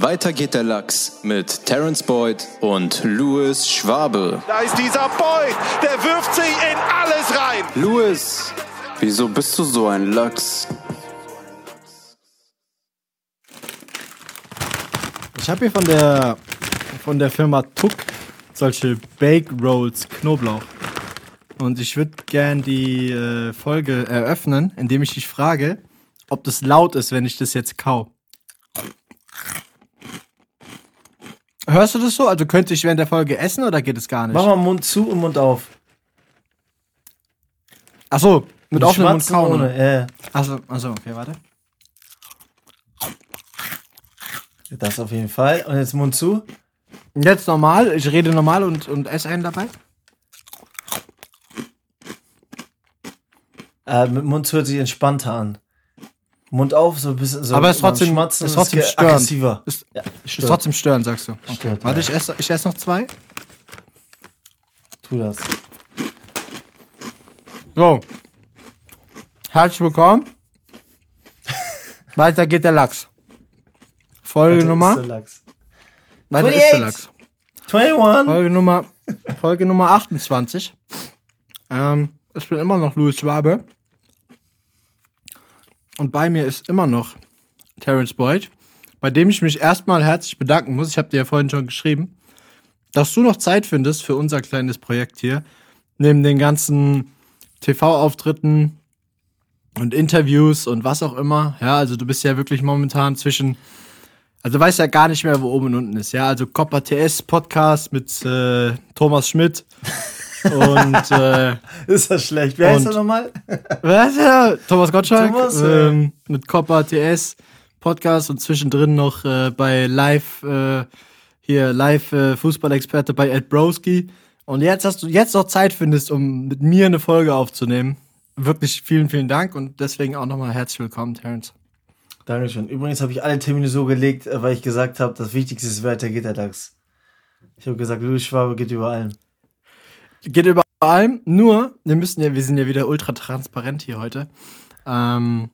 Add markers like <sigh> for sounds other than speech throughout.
Weiter geht der Lachs mit Terence Boyd und Louis Schwabe. Da ist dieser Boyd, der wirft sich in alles rein. Louis, wieso bist du so ein Lachs? Ich habe hier von der von der Firma Tuck solche Bake Rolls Knoblauch. Und ich würde gern die äh, Folge eröffnen, indem ich dich frage, ob das laut ist, wenn ich das jetzt kau. Hörst du das so? Also könnte ich während der Folge essen oder geht es gar nicht? Mach mal Mund zu und Mund auf. Achso, mit offenem Mund kauen. ohne. Ja. Achso, achso, okay, warte. Das auf jeden Fall. Und jetzt Mund zu. Jetzt normal, ich rede normal und, und esse einen dabei. Äh, mit Mund zu hört sich entspannter an. Mund auf, so ein bisschen so. Aber ist trotzdem, Schmatzen ist trotzdem ge- störend. aggressiver. Ist, Ja, ist trotzdem störend, sagst du. Okay. Stört, Warte, ja. ich esse, ich esse noch zwei. Tu das. So. Herzlich willkommen. Weiter geht der Lachs. Folge Nummer. ist der Lachs. Weiter ist der 28. Lachs. 21. Folge Nummer. Folge Nummer 28. Ähm, ich bin immer noch Louis Schwabe. Und bei mir ist immer noch Terence Boyd, bei dem ich mich erstmal herzlich bedanken muss. Ich habe dir ja vorhin schon geschrieben, dass du noch Zeit findest für unser kleines Projekt hier. Neben den ganzen TV-Auftritten und Interviews und was auch immer. Ja, also du bist ja wirklich momentan zwischen. Also du weißt ja gar nicht mehr, wo oben und unten ist. Ja, also Copper TS Podcast mit äh, Thomas Schmidt und äh, <laughs> Ist das schlecht? Heißt Und- er nochmal? was ja? Thomas Gottschalk Thomas, äh, ähm, mit Copper TS Podcast und zwischendrin noch äh, bei Live äh, hier Live äh, Fußballexperte bei Ed Broski. Und jetzt hast du jetzt noch Zeit findest, um mit mir eine Folge aufzunehmen. Wirklich vielen, vielen Dank und deswegen auch nochmal herzlich willkommen, Terence. Dankeschön. Übrigens habe ich alle Termine so gelegt, äh, weil ich gesagt habe, das Wichtigste ist, weiter geht der Lachs. Ich habe gesagt, Louis Schwabe geht über allem. Geht über allem, nur, wir müssen ja, wir sind ja wieder ultra transparent hier heute. Ähm,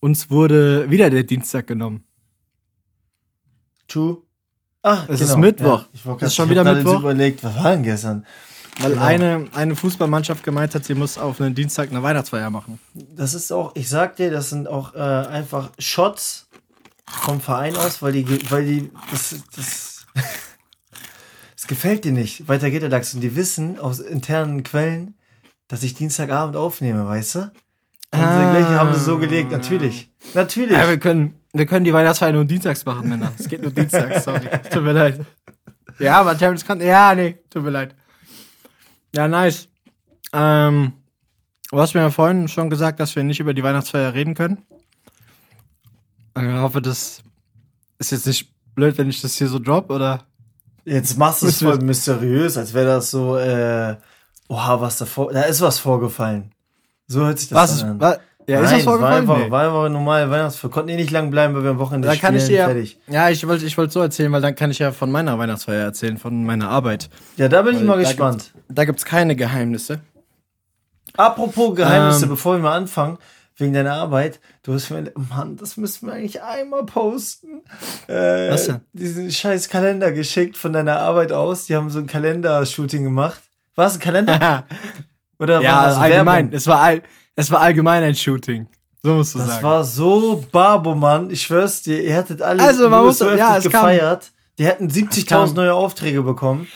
uns wurde wieder der Dienstag genommen. True. Ach, Es ist Mittwoch. Ich wollte Es ist grad- schon ich wieder Mittwoch. überlegt, was war denn gestern? Weil Genau. eine, eine Fußballmannschaft gemeint hat, sie muss auf einen Dienstag eine Weihnachtsfeier machen. Das ist auch, ich sag dir, das sind auch äh, einfach Shots vom Verein aus, weil die, weil die, das, das gefällt dir nicht. Weiter geht der Lachs und die wissen aus internen Quellen, dass ich Dienstagabend aufnehme, weißt du? Und Ah. gleich haben sie so gelegt, natürlich. Natürlich. Ja, wir können, wir können die Weihnachtsfeier nur dienstags machen, Männer. Es geht nur dienstags, sorry. <laughs> Tut mir leid. Ja, aber Terrence kann. Ja, nee, tut mir leid. Ja, nice. Ähm, du hast mir ja vorhin schon gesagt, dass wir nicht über die Weihnachtsfeier reden können. Ich hoffe, das ist jetzt nicht blöd, wenn ich das hier so drop, oder? Jetzt machst du es voll mysteriös, als wäre das so, äh, oha, was da vor, da ist was vorgefallen. So hört sich das Was ist, an. was, ja, ist Nein, das vorgefallen? War einfach, Nee. war einfach eine normale Weihnachtsfeier. Konnten eh nicht lang bleiben, weil wir am Wochenende Da kann ich spielen. dir, Fertig. ja, ich wollte, ich wollte so erzählen, weil dann kann ich ja von meiner Weihnachtsfeier erzählen, von meiner Arbeit. Ja, da bin ich Weil mal da gespannt. Da gibt's keine Geheimnisse. Apropos Geheimnisse, Ähm. bevor wir mal anfangen, wegen deiner Arbeit, du hast mir, Mann, das müssen wir eigentlich einmal posten. Äh, Was denn? Diesen scheiß Kalender geschickt von deiner Arbeit aus. Die haben so ein Kalender-Shooting gemacht. War es ein Kalender? <laughs> Oder ja, war das allgemein. Werbung? Es war, all, es war allgemein ein Shooting. So musst du Das sagen. war so Barbo, Mann. Ich schwör's dir, ihr hättet alle Also, man muss- so ja, es kam- gefeiert. Die hätten kam- 70.000 neue Aufträge bekommen.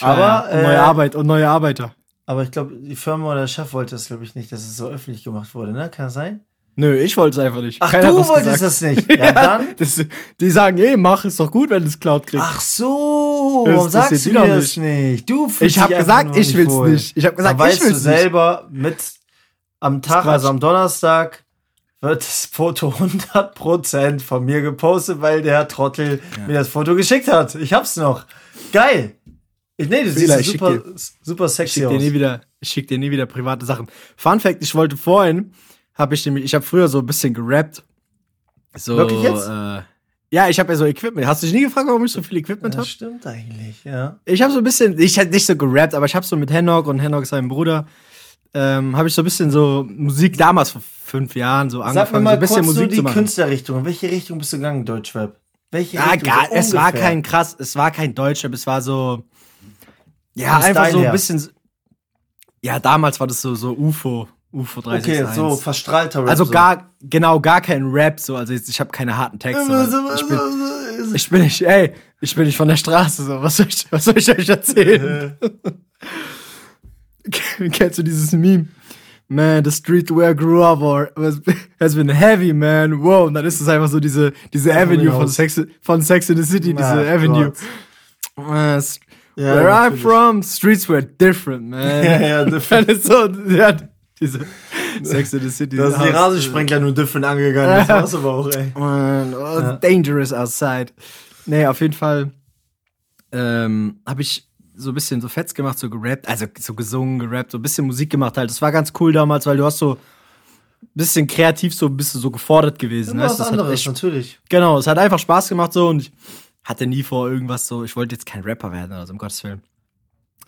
Ja, aber, neue äh, Arbeit und neue Arbeiter. Aber ich glaube, die Firma oder der Chef wollte das, glaube ich, nicht, dass es so öffentlich gemacht wurde, ne? Kann das sein? Nö, ich wollte es einfach nicht. Ach, Keiner du wolltest gesagt. das nicht. <laughs> Ja, dann. Das, die sagen, ey, mach, ist doch gut, wenn du es Cloud kriegst. Ach so, Das warum sagst du mir das nicht? Du Ich hab dich einfach gesagt, ich will's wohl. nicht. Ich hab gesagt, Dann ich weißt du will's nicht. selber, mit am Tag, also am Donnerstag, wird das Foto <laughs> 100% von mir gepostet, weil der Trottel mir das Foto geschickt hat. Ich hab's noch. Geil. Nee, du Fehler, siehst ich schick super, super Ich sexy schick dir aus. nie wieder, ich schick dir nie wieder private Sachen. Fun Fact, ich wollte vorhin, habe ich nämlich, ich habe früher so ein bisschen gerappt. So, Wirklich jetzt? Äh, ja, ich habe ja so Equipment. Hast du dich nie gefragt, warum ich so viel Equipment Das habe? stimmt eigentlich, ja. Ich habe so ein bisschen, ich hätte nicht so gerappt, aber ich habe so mit Henok und Henok seinem Bruder, ähm, habe ich so ein bisschen so Musik damals vor fünf Jahren so Sag mir angefangen, so mal ein bisschen kurz Musik zu die machen. Künstlerrichtung. In welche Richtung bist du gegangen, Deutschrap? Welche Ja, Richtung? gar, So es war kein krass, es war kein Deutschrap, es war so, ja, einfach Style so ein her. bisschen, ja, damals war das so, so UFO, UFO 30. Okay, so verstrahlter Rap. Also so. gar, genau, gar kein Rap, so, also jetzt, ich habe keine harten Texte. Ich bin, ich bin nicht, ey, ich bin nicht von der Straße, so, was soll ich, was soll ich euch erzählen? <laughs> Kennst du dieses Meme? Man, the street where I grew up or <laughs> has been heavy, man. Wow, und dann ist es einfach so diese, diese Avenue von Sex, von Sex in the City, diese Avenue. Man, Ja, where I'm natürlich. from, streets were different, man. <laughs> Ja, ja, <laughs> different. Das ist so, ja, diese Sex in the City. Da ist die Rasensprenkler nur different angegangen. Das war's aber auch, ey. <laughs> Man, oh, dangerous outside. Nee, auf jeden Fall ähm, habe ich so ein bisschen so fetz gemacht, so gerappt, also so gesungen, gerappt, so ein bisschen Musik gemacht halt. Das war ganz cool damals, weil du hast so ein bisschen kreativ so bist du so gefordert gewesen. Das ist du? was Das anderes, echt, natürlich. genau, es hat einfach Spaß gemacht so und ich hatte nie vor irgendwas so, ich wollte jetzt kein Rapper werden oder so, um Gottes Willen.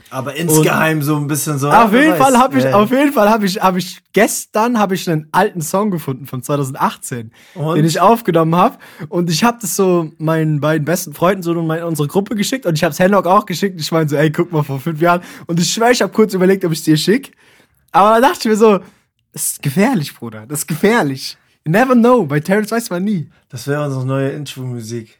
Aber insgeheim so ein bisschen so. Auf jeden. Fall habe ich, Ja. auf jeden Fall habe ich, habe ich gestern habe ich einen alten Song gefunden von 2018, Und? den ich aufgenommen habe und ich habe das so meinen beiden besten Freunden so in unsere Gruppe geschickt und ich habe es Henlock auch geschickt. Ich meine so, ey, guck mal vor fünf Jahren und ich schwöre, ich habe kurz überlegt, ob ich es dir schick, aber dann dachte ich mir so, das ist gefährlich, Bruder, das ist gefährlich. You never know, bei Terrence weiß man nie. Das wäre unsere neue Intro-Musik.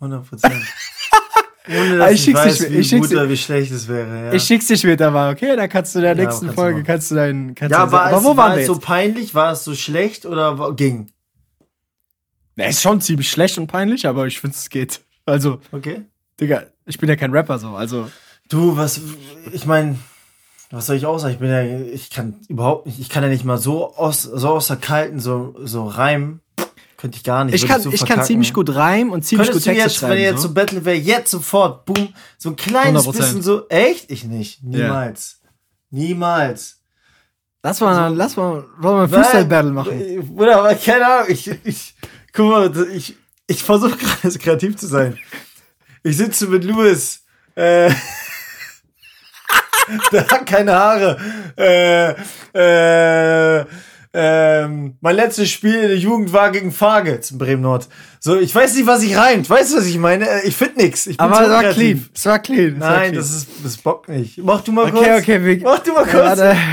100 Prozent. <laughs> Ohne Ah, dass ich ich, schick's weiß, dir- wie ich gut oder wie schlecht es wäre. Ja, Ich schick's dir später mal, okay? Dann kannst du in der Ja, nächsten kannst du Folge machen. kannst du deinen, kannst ja du war, aber es, wo war es so peinlich? War es so schlecht oder ging? Na, ist schon ziemlich schlecht und peinlich, aber ich finde es geht. Also, Okay. Digga, ich bin ja kein Rapper so, also. Du, was, ich meine, was soll ich auch sagen? Ich bin ja, ich kann überhaupt nicht, ich kann ja nicht mal so aus, so aus der Kalten so, so reimen. Könnte ich gar nicht. Ich kann, so ich kann ziemlich gut reimen und ziemlich Könntest gut du Texte jetzt, schreiben. wenn ihr jetzt so. Battle wäre, jetzt sofort, boom, so ein kleines 100%. bisschen so, echt? Ich nicht. Niemals. Niemals. Lass mal, lass mal, wollen wir ein Freestyle-Battle machen? Bruder, aber keine Ahnung, ich, ich, guck mal, ich, ich versuche gerade so kreativ zu sein. Ich sitze mit Louis, äh, <laughs> der hat keine Haare, äh, äh, ähm, mein letztes Spiel in der Jugend war gegen Fargels in Bremen Nord. So, ich weiß nicht, was ich reimt. Weißt du, was ich meine? Äh, Ich find nix. Ich bin Aber es war clean. Es war clean. es war Nein, clean. das ist, das bockt nicht. Mach du mal kurz. Okay, okay, Mach du mal kurz. Warte. <laughs>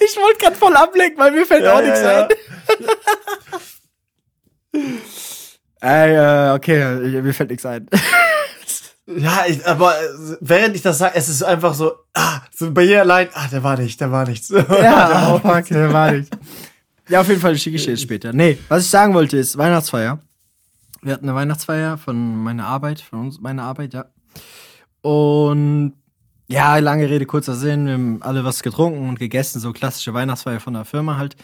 ich wollte gerade <laughs> voll ablenken, weil mir fällt Ja, auch ja, nichts ja. ein. <laughs> Ey, äh, okay, mir fällt nichts ein. Ja, ich, aber äh, während ich das sage, es ist einfach so, ah, so bei jeder Line, ah, der war nicht, der war nichts. <laughs> Ja, oh, fuck, der war nicht. Ja, auf jeden Fall schicke ich dir später. Nee, was ich sagen wollte ist Weihnachtsfeier. Wir hatten eine Weihnachtsfeier von meiner Arbeit, von uns, meiner Arbeit, ja. Und ja, lange Rede, kurzer Sinn, wir haben alle was getrunken und gegessen, so klassische Weihnachtsfeier von der Firma halt.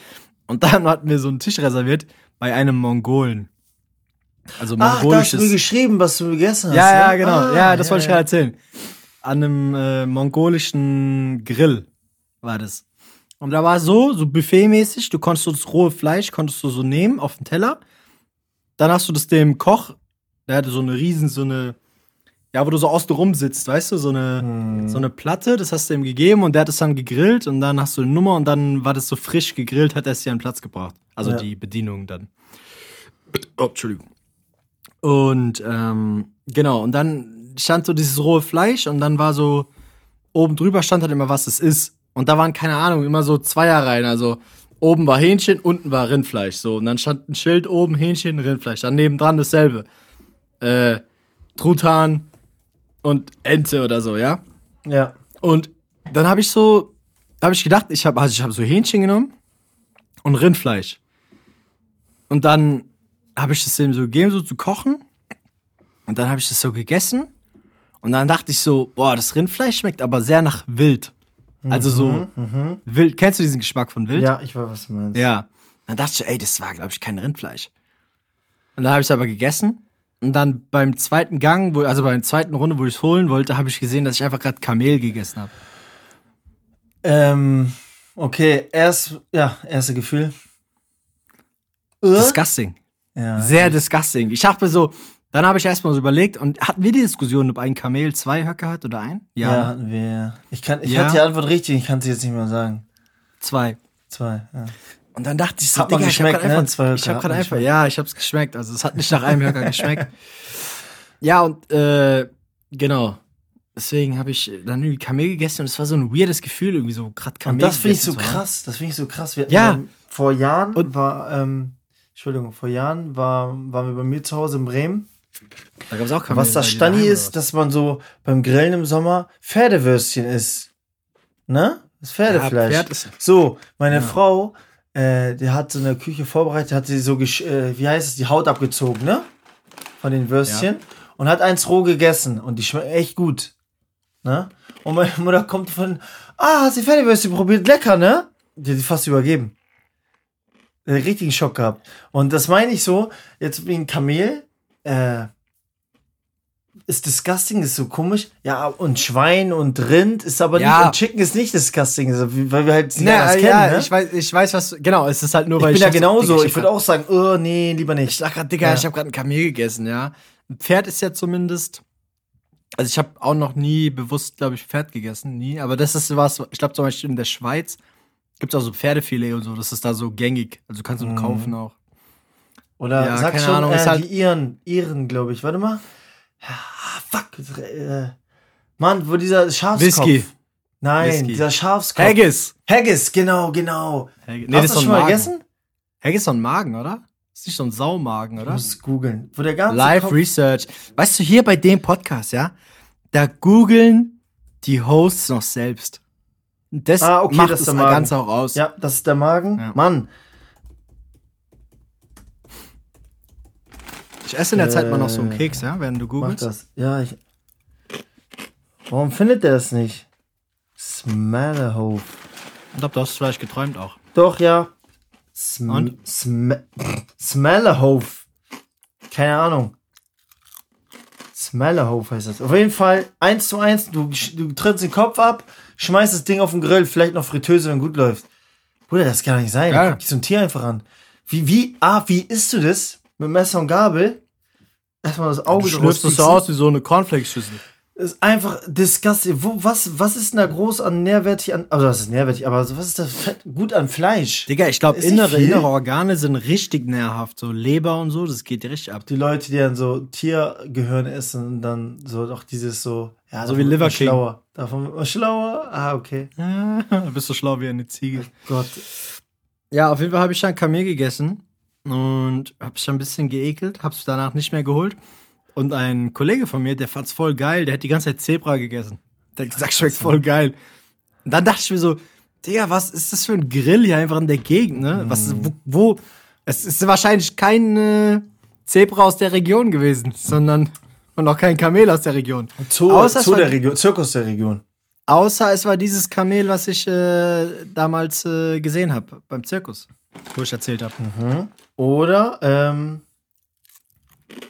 Und dann hatten wir so einen Tisch reserviert bei einem Mongolen. Also Ach, da hast mongolisches. du mir geschrieben, was du gegessen hast. Ja, ja, ne? genau. Ah, ja, das wollte ich ja. gerade erzählen. An einem äh, mongolischen Grill war das. Und da war so, so buffetmäßig, du konntest so das rohe Fleisch, konntest du so nehmen auf den Teller. Dann hast du das dem Koch, der hatte so eine riesen, so eine, ja, wo du so außen rum sitzt, weißt du, so eine, Hm. so eine Platte, das hast du ihm gegeben und der hat es dann gegrillt und dann hast du eine Nummer und dann war das so frisch gegrillt, hat er es dir an den Platz gebracht. Also Ja. die Bedienung dann. Oh, Entschuldigung. Und ähm, genau, und dann stand so dieses rohe Fleisch und dann war so, oben drüber stand halt immer, was es ist. Und da waren, keine Ahnung, immer so Zweierreihen. Also oben war Hähnchen, unten war Rindfleisch. So, und dann stand ein Schild oben, Hähnchen, Rindfleisch. Dann nebendran dasselbe. Äh, Truthahn und Ente oder so, ja? Ja. Und dann habe ich so, habe ich gedacht, ich habe also ich habe so Hähnchen genommen und Rindfleisch. Und dann habe ich das dem so gegeben, so zu kochen. Und dann habe ich das so gegessen. Und dann dachte ich so, boah, das Rindfleisch schmeckt aber sehr nach Wild. Also so Wild. Kennst du diesen Geschmack von Wild? Ja, ich weiß, was du meinst. Ja. Dann dachte ich, ey, das war, glaube ich, kein Rindfleisch. Und dann habe ich es aber gegessen. Und dann beim zweiten Gang, wo, also beim zweiten Runde, wo ich es holen wollte, habe ich gesehen, dass ich einfach gerade Kamel gegessen habe. Ähm, okay, erst, ja, erste Gefühl. Äh? Disgusting. Ja. Sehr disgusting. Ich dachte so, dann habe ich erstmal so überlegt und hatten wir die Diskussion, ob ein Kamel zwei Höcke hat oder ein? Ja, hatten wir. Ich kann, ich Ja. hatte die Antwort richtig, ich kann sie jetzt nicht mehr sagen. Zwei. Zwei, ja. Und dann dachte ich so, Hat man Digga, ich habe geschmeckt, gerade ne? einfach, habe gerade man einfach, geschmeckt. ja, ich habe es geschmeckt. Also es hat nicht nach einem Höcker geschmeckt. <laughs> Ja, und äh, genau. Deswegen habe ich dann irgendwie Kamel gegessen und es war so ein weirdes Gefühl, irgendwie so gerade Kamel. Und das finde ich so krass. Das finde ich so krass. Wir Ja. vor Jahren Und- war, ähm, Entschuldigung, vor Jahren war, waren wir bei mir zu Hause in Bremen. Da gab's auch Kamel. Was das Stani ist, dass man so beim Grillen im Sommer Pferdewürstchen isst. Ne? Das? Pferdefleisch. Ja, Pferd ist, So, meine Frau, äh, die hat so eine Küche vorbereitet, hat sie so, äh, wie heißt es, die Haut abgezogen, ne? Von den Würstchen. Und hat eins roh gegessen. Und die schmeckt echt gut. Ne? Und meine Mutter kommt von, ah, hast du Pferdewürstchen probiert? Lecker, ne? Die hat die fast übergeben. Den richtigen Schock gehabt. Und das meine ich so, jetzt wie ein Kamel, äh, ist disgusting, ist so komisch. Ja, und Schwein und Rind ist aber Ja. nicht, und Chicken ist nicht disgusting, weil wir halt sie Ne, anders äh, kennen, ja, ne? ich weiß, ich weiß, was. Genau, es ist halt nur, Ich weil bin ja dachte, genauso. Digga, Ich würde auch sagen, oh, nee, lieber Ich nicht. sag grad, Digga, Ja. ich habe gerade ein Kamel gegessen, ja. Ein Pferd ist ja zumindest. Also ich habe auch noch nie bewusst, glaube ich, Pferd gegessen, nie. Aber das ist was, ich glaube zum Beispiel in der Schweiz gibt es auch so Pferdefilet und so. Das ist da so gängig. Also kannst du Mhm. kaufen auch. Oder Ja, sag schon, Ahnung, äh, halt- die Iren, Iren, glaube ich. Warte mal. Ah, fuck. Äh, Mann, wo dieser Schafskopf. Whisky. Nein, Whisky. dieser Schafskopf. Haggis. Haggis, genau, genau. Haggis. Hast du das schon mal gegessen? Haggis ist so ein Magen, oder? Ist nicht so ein Saumagen, Du oder? musst googeln. Wo der ganze Live Kopf, Research. Weißt du, hier bei dem Podcast, ja, da googeln die Hosts noch selbst. Das Ah, okay, macht das ist das der Magen. Ganze auch aus. Ja, das ist der Magen. Ja. Mann, Ich esse in der Zeit mal noch so einen Äh, Keks, ja, während du mach googelst. das. Ja, ich. Warum findet der es nicht? Smellerhof. Ich glaube, du hast vielleicht geträumt auch. Doch, ja. Sm Und? Sm Smellerhof. Keine Ahnung. Smellerhof heißt das. Auf jeden Fall, eins zu eins, du, du trittst den Kopf ab, schmeißt das Ding auf den Grill, vielleicht noch Fritteuse, wenn gut läuft. Bruder, das kann doch nicht sein. Geil. Guck dich so ein Tier einfach an. Wie, wie, ah, wie isst du das? Mit Messer und Gabel? Erstmal das Auge Du schlürfst das so aus wie so eine Cornflakes-Schüssel. Das ist einfach disgusting. Wo, was, was ist denn da groß an nährwertig an, also das ist nährwertig, aber was ist da fett, gut an Fleisch? Digga, ich glaube, innere, innere Organe sind richtig nährhaft. So Leber und so, das geht dir richtig ab. die Leute, die dann so Tiergehirn essen und dann so doch dieses so, ja, So wie Liver King. Schlauer. Davon wird man schlauer. Ah, okay. <laughs> du bist so schlau wie eine Ziege. Gott. Ja, auf jeden Fall habe ich dann Kamel gegessen und habe mich ein bisschen geekelt, hab's danach nicht mehr geholt. Und ein Kollege von mir, der fand's voll geil, der hat die ganze Zeit Zebra gegessen. Der hat gesagt, schmeckt voll geil. Und dann dachte ich mir so, Digga, was ist das für ein Grill hier einfach in der Gegend, ne? Was, wo, wo, es ist wahrscheinlich kein äh, Zebra aus der Region gewesen, sondern und auch kein Kamel aus der Region. Zoo, Außer Zoo der Region, Zirkus der Region. Außer es war dieses Kamel, was ich äh, damals äh, gesehen habe beim Zirkus, wo ich erzählt habe. Oder, ähm,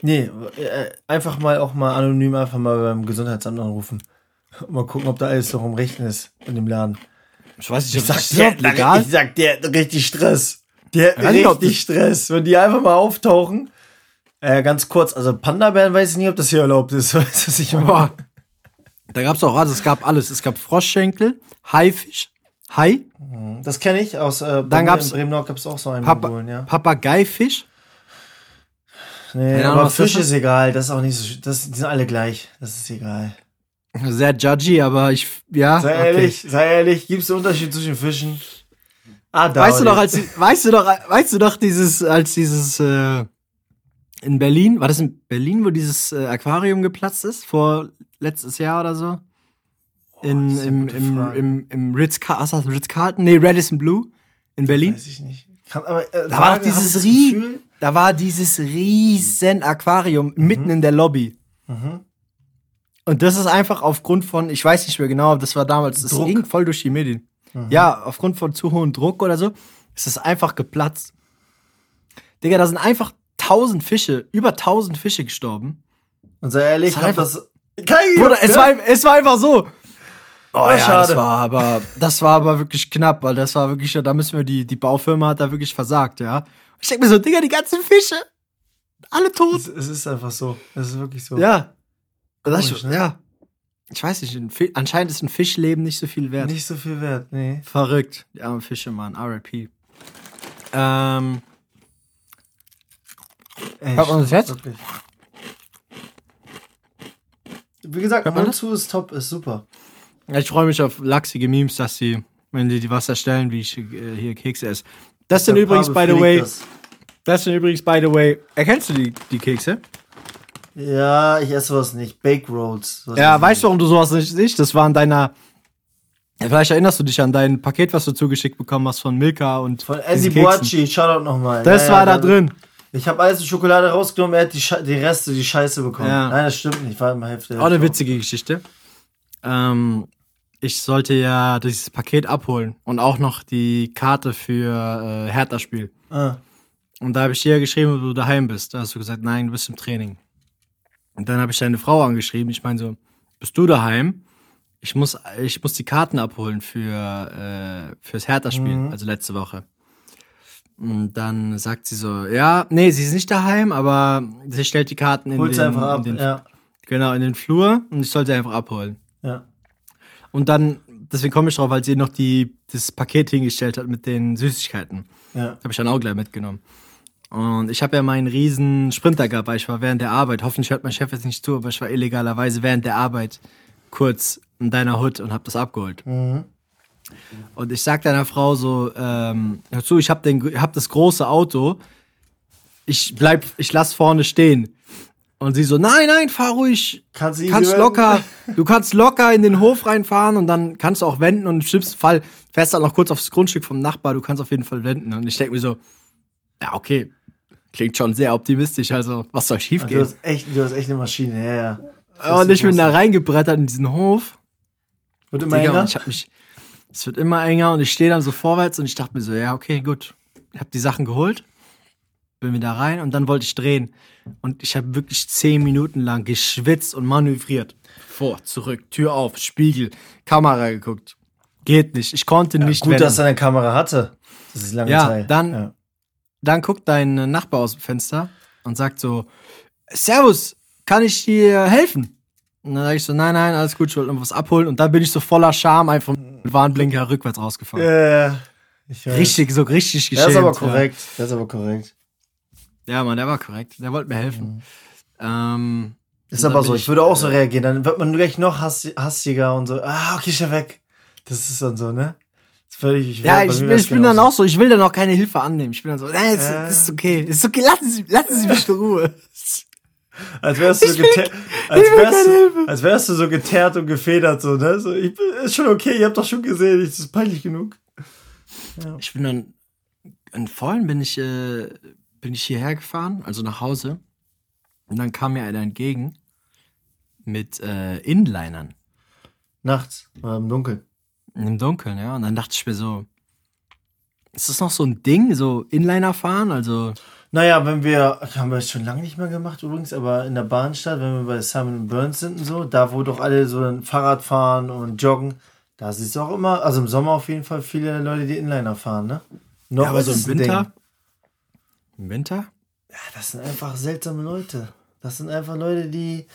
nee, äh, einfach mal auch mal anonym einfach mal beim Gesundheitsamt anrufen. Mal gucken, ob da alles noch im Rechten ist in dem Laden. Ich weiß nicht, Ich ob sag, das der, legal ich sag, der hat richtig Stress. Der hat richtig Stress. Wenn die einfach mal auftauchen. Äh, ganz kurz, also Panda-Bären weiß ich nicht, ob das hier erlaubt ist. <laughs> Weißt du, was ich meine? Da gab's auch alles, es gab alles. Es gab Froschschenkel, Haifisch, Hai, Das kenne ich aus äh, Dann gab's- in Bremen gab's auch so einen Papa Mongolen, ja. Papageifisch. Nee, Keine aber Fisch ist. egal, das ist auch nicht so, das, die sind alle gleich. Das ist egal. Sehr judgy, aber ich, ja. Sei okay. ehrlich, sei ehrlich, gibt's einen Unterschied zwischen Fischen? Ah, da. Weißt du noch, als, weißt du noch, weißt du noch, dieses, als dieses, äh, in Berlin, war das in Berlin, wo dieses äh, Aquarium geplatzt ist, vor letztes Jahr oder so? In, im, im, im, im Ritz, was heißt Ritz Carlton? Nee, Radisson Blue in Berlin. Weiß ich nicht. Kann, aber, äh, Da war dieses Rie da war dieses riesen Aquarium mitten in der Lobby. Und das ist einfach aufgrund von, ich weiß nicht mehr genau, das war damals, das Druck. ging voll durch die Medien. Ja, aufgrund von zu hohem Druck oder so, ist es einfach geplatzt. Digga, da sind einfach tausend Fische, über tausend Fische gestorben. Und sei ehrlich, Das hat hab einfach- das. Kein Bruder, es war, es war einfach so. Oh ja, schade. das war aber, das war aber wirklich knapp, weil das war wirklich, da müssen wir, die, die Baufirma hat da wirklich versagt, ja. Ich denke mir so, Digga, die ganzen Fische, alle tot. Es, es ist einfach so. Es ist wirklich so. Ja. Das, Komisch, ne? Ja. Ich weiß nicht, anscheinend ist ein Fischleben nicht so viel wert. Nicht so viel wert, nee. Verrückt. Die armen Fische, Mann. RIP. Ähm, Ey, Hört man das jetzt? wirklich. Wie gesagt, man zu ist top, ist super. ich freue mich auf lachsige Memes, dass sie, wenn die, die was erstellen, wie ich äh, hier Kekse esse. Das sind Der übrigens, by Pavel the way, das. das sind übrigens, by the way, erkennst du die, die Kekse? Ja, ich esse sowas nicht. Bake Rolls. Ja, weißt du, warum du sowas nicht siehst? Das war in deiner. Ja, Vielleicht erinnerst du dich an dein Paket, was du zugeschickt bekommen hast von Milka und Von Keksen. Boachi, Shoutout nochmal. Das Ja, ja, war da drin. Ich habe alles in Schokolade rausgenommen, er hat die, Sche die Reste, die Scheiße bekommen. Ja. Nein, das stimmt nicht, war immer Hälfte. Auch eine witzige Geschichte. Ähm, ich sollte ja dieses Paket abholen und auch noch die Karte für äh, Hertha-Spiel. Ah. Und da habe ich dir geschrieben, ob du daheim bist. Da hast du gesagt, nein, du bist im Training. Und dann habe ich deine Frau angeschrieben. Ich meine so, bist du daheim? Ich muss, ich muss die Karten abholen für äh, fürs Hertha-Spiel, also letzte Woche. Und dann sagt sie so, ja, nee, sie ist nicht daheim, aber sie stellt die Karten in Hol's den, einfach ab. in den Ja. genau in den Flur und ich sollte sie einfach abholen. ja. Und dann, deswegen komme ich drauf, weil sie noch die, das Paket hingestellt hat mit den Süßigkeiten. Ja. Habe ich dann auch gleich mitgenommen. Und ich habe ja meinen riesen Sprinter gehabt, weil ich war während der Arbeit, hoffentlich hört mein Chef jetzt nicht zu, aber ich war illegalerweise während der Arbeit kurz in deiner Hut und habe das abgeholt. Und ich sag deiner Frau so, ähm, hör zu, ich habe hab das große Auto, ich bleib, ich lass vorne stehen. Und sie so, nein, nein, fahr ruhig, Kannst du kannst locker, <laughs> du kannst locker in den Hof reinfahren und dann kannst du auch wenden und im schlimmsten Fall fährst du dann noch kurz aufs Grundstück vom Nachbar, du kannst auf jeden Fall wenden. Und ich denke mir so, ja, okay, klingt schon sehr optimistisch, also was soll schief Du gehen? hast, echt, du hast echt eine Maschine, ja, ja. Und ich bin da reingebrettert in diesen Hof. Und ich hab mich, es wird immer enger und ich stehe dann so vorwärts und ich dachte mir so, ja, okay, gut. Ich habe die Sachen geholt, bin wieder rein und dann wollte ich drehen. Und ich habe wirklich zehn Minuten lang geschwitzt und manövriert. Vor, zurück, Tür auf, Spiegel, Kamera geguckt. Geht nicht. Ich konnte nicht Gut, wenden. dass er eine Kamera hatte. Das ist lange Ja, Zeit. dann- Ja. Dann guckt dein Nachbar aus dem Fenster und sagt so, Servus, kann ich dir helfen? Und dann sag ich so, nein, nein, alles gut, ich wollte irgendwas abholen. Und dann bin ich so voller Scham einfach mit Warnblinker rückwärts rausgefahren. Ja, weiß. Richtig, so richtig Der geschämt. ist aber ja. korrekt. Der ist aber korrekt. Ja, Mann, der war korrekt. Der wollte mir helfen. Ähm, Ist aber so. ich- Ich würde auch so reagieren. Dann wird man gleich noch hass hastiger und so. Ah, okay, ich weg. Das ist dann so, ne? Das würde ich, ja, ich, ich bin dann auch so, ich will dann auch keine Hilfe annehmen. Ich bin dann so, nein, Äh. ist okay, ist okay, lassen Sie, lassen Sie mich in Ruhe. Als wärst du so Ich will- geteert, als wärst als wärst du so geteert und gefedert, so, ne? So, ich bin, ist schon okay, ihr habt doch schon gesehen, das ist peinlich genug. Ich bin dann, in Vollen bin ich, äh, bin ich hierher gefahren, also nach Hause. Und dann kam mir einer entgegen mit äh, Inlinern. Nachts, oder im Dunkeln. Im Dunkeln, ja. Und dann dachte ich mir so, ist das noch so ein Ding, so Inliner fahren? Also, Naja, wenn wir, haben wir das schon lange nicht mehr gemacht übrigens, aber in der Bahnstadt, wenn wir bei Simon Burns sind und so, da wo doch alle so ein Fahrrad fahren und joggen, da siehst du auch immer, also im Sommer auf jeden Fall viele Leute, die Inliner fahren, ne? Noch ja, aber so im es ein Ding. Winter? Im Winter? Ja, das sind einfach seltsame Leute. Das sind einfach Leute, die.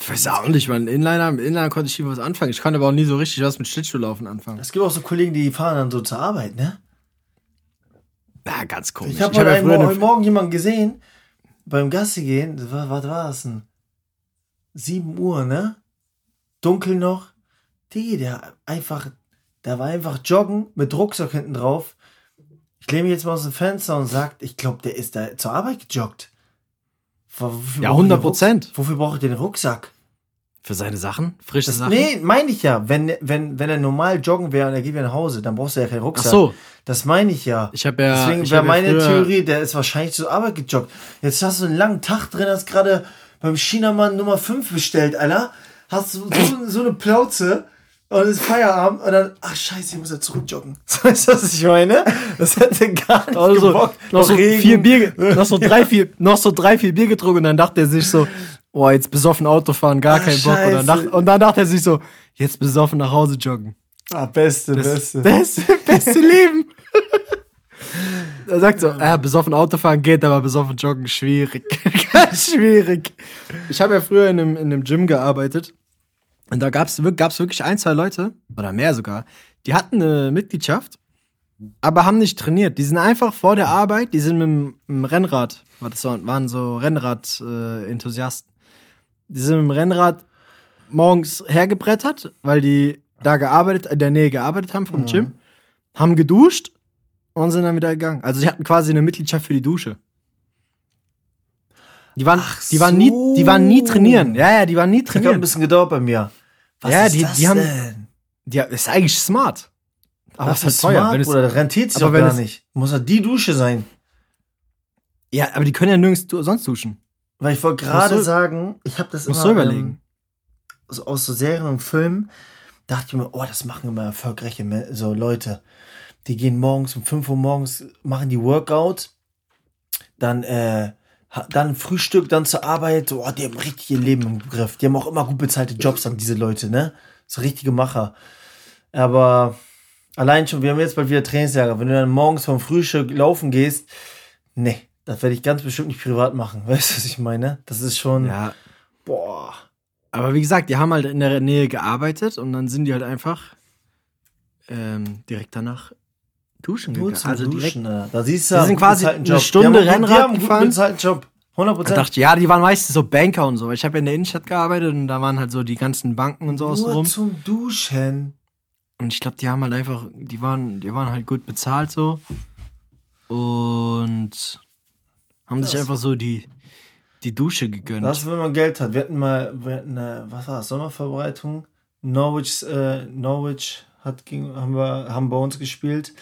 Ich weiß auch nicht, man. Inliner, mit Inliner konnte ich nie was anfangen. Ich konnte aber auch nie so richtig was mit Schlittschuhlaufen anfangen. Es gibt auch so Kollegen, die fahren dann so zur Arbeit, ne? Ja, ganz komisch. Ich habe hab heute, ja heute Morgen jemanden gesehen, beim Gassi gehen, was war das denn? 7 Uhr, ne? Dunkel noch. Die, der einfach, der war einfach joggen mit Rucksack hinten drauf. Ich lehne mich jetzt mal aus dem Fenster und sagt, ich glaube, der ist da zur Arbeit gejoggt. Wo- wofür Ja, braucht ihr den 100%. Ruck- Wofür braucht ihr den Rucksack? Für seine Sachen? Frische Sachen? nee, meine ich ja. Wenn, wenn, wenn er normal joggen wäre und er geht wieder nach Hause, dann brauchst du ja keinen Ach Rucksack. so. Das meine ich ja. Ich habe ja. Deswegen wäre ja meine früher- Theorie, der ist wahrscheinlich zur Arbeit gejoggt. Jetzt hast du einen langen Tag drin, hast gerade beim Chinamann Nummer 5 bestellt, Alter. Hast du so, so eine Plauze und es ist Feierabend und dann, ach scheiße, ich muss ja zurückjoggen. <laughs> Weißt du, was ich meine? Das hätte gar nicht Also, gebockt. noch so Regen. vier Bier, noch so drei, vier, noch so drei, vier Bier getrunken und dann dachte er sich so, boah, jetzt besoffen Auto fahren, gar Ach, keinen Bock. Und dann, dacht, und dann dachte er sich so, jetzt besoffen nach Hause joggen. Ah, beste, Das beste. beste, <laughs> beste Leben. Er sagt so, ja, besoffen Auto fahren geht, aber besoffen joggen schwierig. <laughs> Ganz schwierig. Ich habe ja früher in einem, in einem Gym gearbeitet. Und da wir- gab's wirklich ein, zwei Leute, oder mehr sogar, die hatten eine Mitgliedschaft aber haben nicht trainiert. Die sind einfach vor der Arbeit, die sind mit dem, mit dem Rennrad, das waren so Rennrad-Enthusiasten. Die sind mit dem Rennrad morgens hergebrettert, weil die da gearbeitet, in der Nähe gearbeitet haben vom Gym, haben geduscht und sind dann wieder gegangen. Also sie hatten quasi eine Mitgliedschaft für die Dusche. Die waren, Ach die waren nie, die waren nie trainieren. Ja, ja, die waren nie Das hat ein trainieren. bisschen gedauert bei mir. Was Ja, ist die- das die haben- denn? Ja, ist eigentlich smart. Aber das ist halt teuer. smart. Das rentiert sich doch gar es- nicht. Muss ja die Dusche sein. ja, aber die können ja nirgends du- sonst duschen. Weil ich wollte gerade sagen, ich habe das immer. Ähm, so aus so Serien und Filmen, dachte ich mir, oh, das machen immer erfolgreiche so Leute. Die gehen morgens um 5 Uhr morgens, machen die Workout, dann, äh, dann Frühstück, dann zur Arbeit. Oh, die haben richtig ihr Leben im Griff. Die haben auch immer gut bezahlte Jobs, dann diese Leute, ne? So richtige Macher. Aber allein schon, wir haben jetzt bald wieder Trainingslager. Wenn du dann morgens vom Frühstück laufen gehst, nee, das werde ich ganz bestimmt nicht privat machen. <laughs> Weißt du, was ich meine? Das ist schon, Ja. boah. Aber wie gesagt, die haben halt in der Nähe gearbeitet und dann sind die halt einfach ähm, direkt danach duschen Nur gegangen. Also direkt. Duschen, äh. da siehst du, Die sind quasi bezahlten eine. Stunde die haben, Rennrad die haben einen gefahren. bezahlten Job. 100 Ich Prozent. dachte, ja, die waren meistens so Banker und so. Ich habe in der Innenstadt gearbeitet und da waren halt so die ganzen Banken und so Nur außenrum. zum Duschen. Und ich glaube, die haben halt einfach, die waren, die waren halt gut bezahlt so. Und haben sich Das- einfach so die, die Dusche gegönnt. Das, wenn man Geld hat. Wir hatten mal, wir hatten, äh, was war das, Sommerverbreitung. Norwich, äh, Norwich hat, ging, haben, wir, haben bei uns gespielt.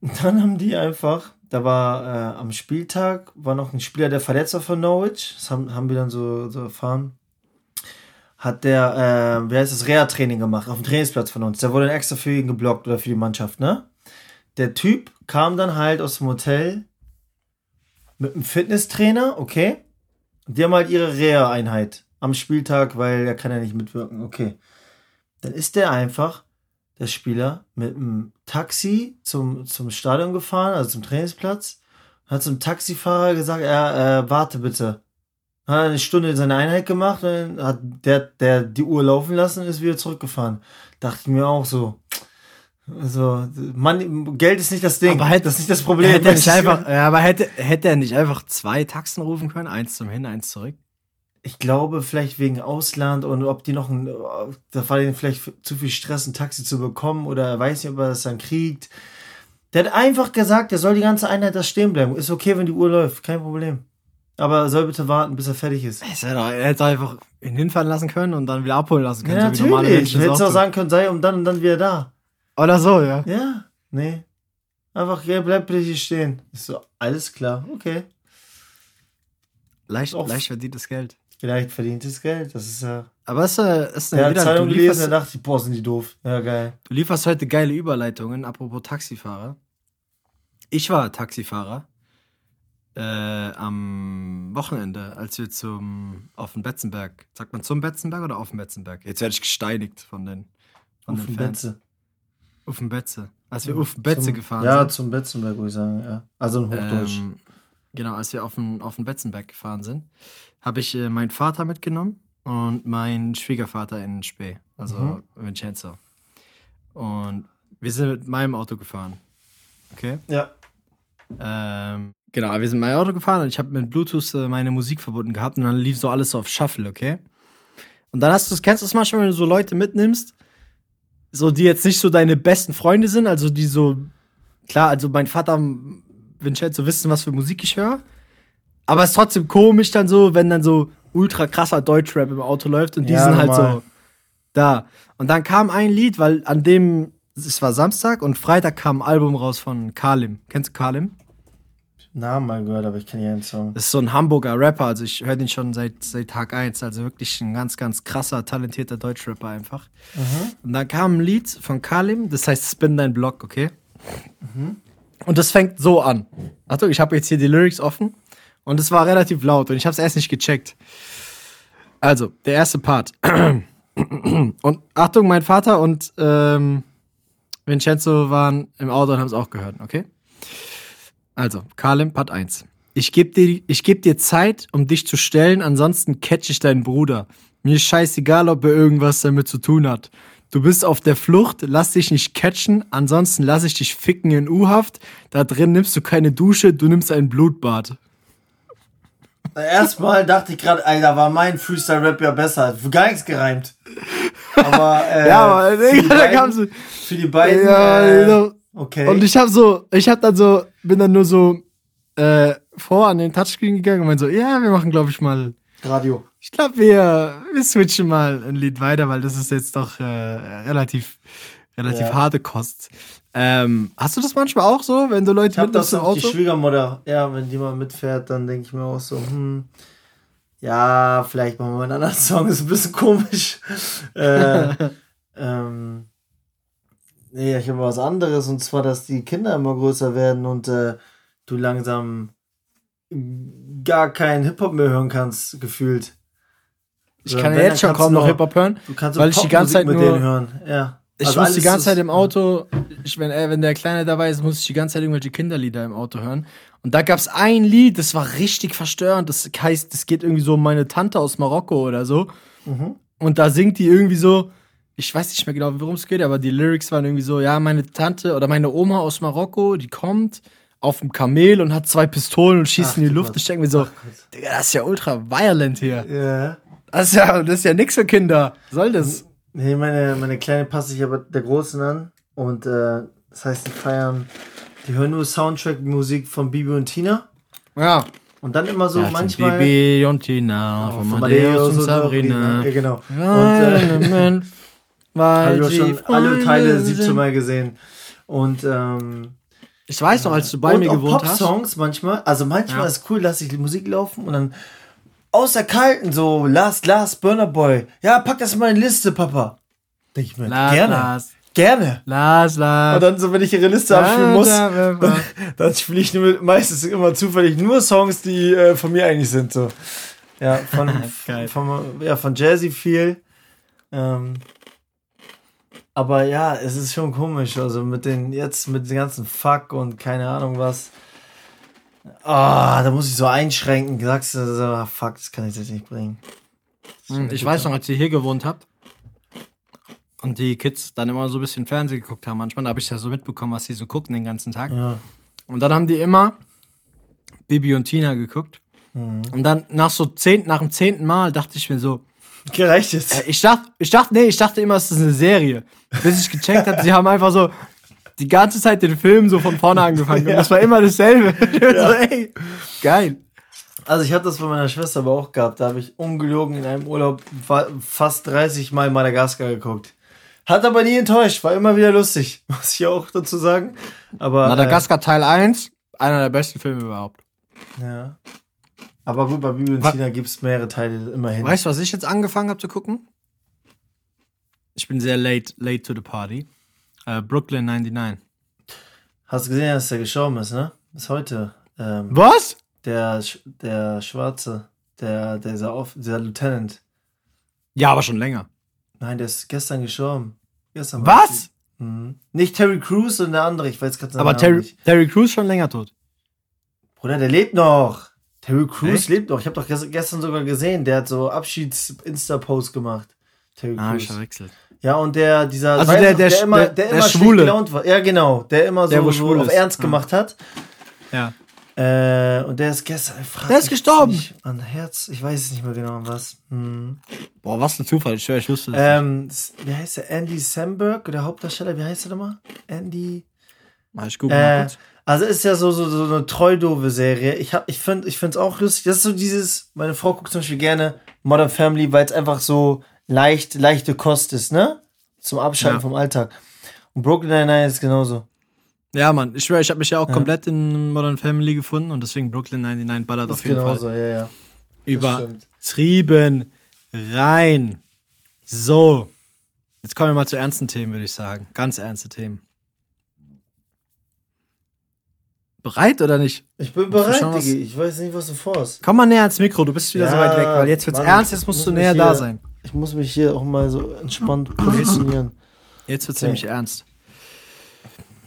Und <laughs> dann haben die einfach, da war äh, am Spieltag, war noch ein Spieler, der verletzt war von Norwich. Das haben, haben wir dann so, so erfahren. Hat der, äh, wie heißt das, Reha-Training gemacht, auf dem Trainingsplatz von uns. Der wurde dann extra für ihn geblockt oder für die Mannschaft, ne? Der Typ kam dann halt aus dem Hotel mit einem Fitnesstrainer, okay? Die haben halt ihre Reha-Einheit am Spieltag, weil er kann ja nicht mitwirken. Okay. Dann ist der einfach, der Spieler, mit einem Taxi zum, zum Stadion gefahren, also zum Trainingsplatz, hat zum Taxifahrer gesagt, er, äh, warte bitte. Hat eine Stunde seine Einheit gemacht, dann hat der, der die Uhr laufen lassen und ist wieder zurückgefahren. Dachte ich mir auch so. Also, Mann, Geld ist nicht das Ding. Aber hätte- das ist nicht das Problem. hätte er nicht einfach, ja, aber hätte, hätte er nicht einfach zwei Taxen rufen können? Eins zum Hin, eins zurück? ich glaube, vielleicht wegen Ausland und ob die noch ein, da war denen vielleicht zu viel Stress, ein Taxi zu bekommen oder er weiß nicht, ob er das dann kriegt. Der hat einfach gesagt, er soll die ganze Einheit da stehen bleiben. Ist okay, wenn die Uhr läuft, kein Problem. Aber er soll bitte warten, bis er fertig ist. Er hätte einfach ihn hinfahren lassen können und dann wieder abholen lassen können. Ja, so wie normale natürlich. Menschen Du hättest auch sagen können, sei um dann und dann wieder da. Oder so, ja. Ja, nee. Einfach, ja, bleib bitte hier stehen. Ich so, alles klar, okay. Leicht, Auf- leicht verdientes Geld. Vielleicht verdientes Geld, das ist ja. Aber es äh, ist Der eine hat wieder, Zeitung du, gelesen, lieferst, da dachte ich, boah, sind die doof. Ja, geil. du lieferst heute geile Überleitungen, apropos Taxifahrer. Ich war Taxifahrer äh, am Wochenende, als wir zum auf den Betzenberg, sagt man zum Betzenberg oder auf den Betzenberg? Jetzt werde ich gesteinigt von den, von Auf den Fans. Betze. Auf den Betze. Als wir auf den Betze Zum- gefahren Ja, sind. zum Betzenberg, würde ich sagen, ja. Also in Hochdeutsch. Ähm, genau, als wir auf den, auf den Betzenberg gefahren sind, habe ich äh, meinen Vater mitgenommen und meinen Schwiegervater in Spee, also Mhm. Vincenzo. Und wir sind mit meinem Auto gefahren. Okay? ja. Ähm, genau, wir sind mit meinem Auto gefahren und ich habe mit Bluetooth äh, meine Musik verbunden gehabt und dann lief so alles so auf Shuffle, okay? Und dann hast du, kennst du es manchmal, wenn du so Leute mitnimmst, so die jetzt nicht so deine besten Freunde sind, also die so, klar, also mein Vater, Vincenzo, wissen, was für Musik ich höre. Aber es ist trotzdem komisch dann so, wenn dann so ultra krasser Deutschrap im Auto läuft und die Ja, sind halt normal. so da. Und dann kam ein Lied, weil an dem, es war Samstag und Freitag kam ein Album raus von Kalim. Kennst du Kalim? Namen mal gehört, aber ich kenne ja einen Song. Das ist so ein Hamburger Rapper, also ich höre den schon seit, seit Tag 1, also wirklich ein ganz, ganz krasser, talentierter Deutschrapper einfach. Und dann kam ein Lied von Kalim, das heißt Spin dein Block, okay? Und das fängt so an. Achtung, ich habe jetzt hier die Lyrics offen und es war relativ laut und ich habe es erst nicht gecheckt. Also, der erste Part. <clears throat> Und Achtung, mein Vater und ähm, Vincenzo waren im Auto und haben es auch gehört, okay? Also, Kalim, Part 1. Ich geb dir, ich geb dir Zeit, um dich zu stellen, ansonsten catch ich deinen Bruder. Mir ist scheißegal, ob er irgendwas damit zu tun hat. Du bist auf der Flucht, lass dich nicht catchen, ansonsten lass ich dich ficken in U-Haft. Da drin nimmst du keine Dusche, du nimmst ein Blutbad. Erstmal dachte ich gerade, Alter, war mein Freestyle-Rap ja besser. Gar nichts gereimt. Aber, <laughs> äh, Ja, aber für, die beiden, für die beiden, Ja, äh, genau. Okay. Und ich hab so, ich hab dann so, bin dann nur so äh, vor an den Touchscreen gegangen und meinte so, ja, wir machen, glaube ich, mal. Radio. Ich glaube, wir, wir switchen mal ein Lied weiter, weil das ist jetzt doch äh, relativ, relativ Ja. harte Kost. Ähm, hast du das manchmal auch so, wenn du Leute Ich hab mitnimmst das im auf die Auto? Schwiegermutter. Ja, wenn die mal mitfährt, dann denke ich mir auch so, hm, ja, vielleicht machen wir einen anderen Song, <laughs> ist ein bisschen komisch. äh, <laughs> ähm, nee, ich habe was anderes und zwar, dass die Kinder immer größer werden und äh, du langsam gar keinen Hip-Hop mehr hören kannst, gefühlt. Ich So, kann ja jetzt schon kaum noch Hip-Hop hören. Du kannst weil ich die ganze Zeit mit nur- denen hören. Ja. Ich Also muss die ganze Zeit im Auto, ich, wenn, äh, wenn der Kleine dabei ist, muss ich die ganze Zeit irgendwelche Kinderlieder im Auto hören. Und da gab's ein Lied, das war richtig verstörend. Das heißt, das geht irgendwie so um meine Tante aus Marokko oder so. Mhm. Und da singt die irgendwie so, ich weiß nicht mehr genau, worum es geht, aber die Lyrics waren irgendwie so, ja, meine Tante oder meine Oma aus Marokko, die kommt auf dem Kamel und hat zwei Pistolen und schießt Ach in die Luft. Gott. Ich denke mir so, Ach. Digga, das ist ja ultra violent hier. Ja. Das ist ja, das ist ja nix für Kinder. Soll das? Nee, meine, meine Kleine passt sich aber der Großen an. Und äh, das heißt, die feiern, die hören nur Soundtrack-Musik von Bibi und Tina. Ja. Und dann immer so Ja, manchmal. Bibi und Tina, von von Matthäus und und Sabrina. Ja, genau. Und äh, <laughs> weil habe ich schon alle Teile Freunde 17 sind. Mal gesehen. Und ähm, Ich weiß noch, als du bei und mir gewohnt hast. Pop-Songs manchmal. Also manchmal Ja. ist cool, lasse ich die Musik laufen und dann aus der Kalten so, Last, Last, Burner Boy. Ja, pack das mal in die Liste, Papa. Denke ich mir, Lars, gerne. Lars, Gerne. Lars, Lars. Und dann so, wenn ich ihre Liste abspielen muss, Da, da, da, da. <laughs> dann spiele ich nur, meistens immer zufällig nur Songs, die äh, von mir eigentlich sind. So. Ja, von, <laughs> von, ja, von Jazzy viel. Ähm, aber ja, es ist schon komisch. Also mit den, jetzt mit den ganzen Fuck und keine Ahnung was. Ah, da muss ich so einschränken. Sagst du so, ah, fuck, das kann ich jetzt nicht bringen. Hm, Ich weiß noch, als ihr hier gewohnt habt und die Kids dann immer so ein bisschen Fernsehen geguckt haben, manchmal, habe ich ja so mitbekommen, was die so gucken den ganzen Tag. Ja. Und dann haben die immer Bibi und Tina geguckt. Mhm. Und dann nach so zehn, nach dem zehnten Mal dachte ich mir so, Gereicht jetzt. äh, ich dachte, ich dachte, nee, ich dachte immer, es ist eine Serie. Bis ich gecheckt habe, sie haben einfach so die ganze Zeit den Film so von vorne angefangen. <laughs> Und das war immer dasselbe. <laughs> War so, ey, geil. Also ich hatte das bei meiner Schwester aber auch gehabt. Da habe ich ungelogen in einem Urlaub fa fast 30 Mal Madagaskar geguckt. Hat aber nie enttäuscht, war immer wieder lustig, <laughs> muss ich auch dazu sagen. Aber Madagaskar Teil 1, einer der besten Filme überhaupt. Äh, ja. Aber gut, bei Bibi und Wa- Tina gibt es mehrere Teile immerhin. Weißt du, was ich jetzt angefangen habe zu gucken? Ich bin sehr late, late to the party. Äh, Brooklyn 99. Hast du gesehen, dass der gestorben ist, ne? Bis heute. Ähm, Was? der, der Schwarze, der, dieser, Auf dieser Lieutenant. Ja, aber schon länger. Nein, der ist gestern gestorben. Gestern Was? Mhm. Nicht Terry Crews, sondern der andere, ich weiß gerade seinen Aber nicht. Terry Crews schon länger tot. Bruder, der lebt noch. Terry Crews Echt? lebt noch. Ich habe doch ges- gestern sogar gesehen, der hat so Abschieds-Insta-Post gemacht. Terry Ah, ich Crews. verwechselt. Ja, und der, dieser, Also der- der der, immer, der- der, der immer Schwule. gelaunt war. Ja, genau, der immer so, so auf. Ernst Ja. gemacht hat. Ja. Äh, und der ist gestern, ich Der ist gestorben. Nicht, an Herz, ich weiß es nicht mehr genau an was. Hm. Boah, was ein Zufall. Ich schwör, ich wusste das. Ähm, wie heißt der? Andy Samberg, der Hauptdarsteller, wie heißt der nochmal? Andy. Mal, ich guck mal Äh, kurz. Also ist ja so, so, so eine treu-doofe Serie. Ich, hab, ich finde ich es auch lustig. Das ist so dieses, meine Frau guckt zum Beispiel gerne Modern Family, weil es einfach so leicht, leichte Kost ist, ne? Zum Abschalten Ja. vom Alltag. Und Brooklyn Nine-Nine ist genauso. Ja, Mann. Ich schwör, ich habe mich ja auch komplett in Modern Family gefunden und deswegen Brooklyn 99 ballert auf Ist jeden genauso, Fall. ja, ja. Übertrieben rein. So. Jetzt kommen wir mal zu ernsten Themen, würde ich sagen. Ganz ernste Themen. Bereit oder nicht? Ich bin bereit, was- Digi. Ich weiß nicht, was du vorhast. Komm mal näher ans Mikro, du bist wieder Ja, so weit weg, weil jetzt wird's Mann, ernst, jetzt musst muss du näher hier- da sein. Ich muss mich hier auch mal so entspannt positionieren. <clears throat> Jetzt wird's Okay. nämlich ernst.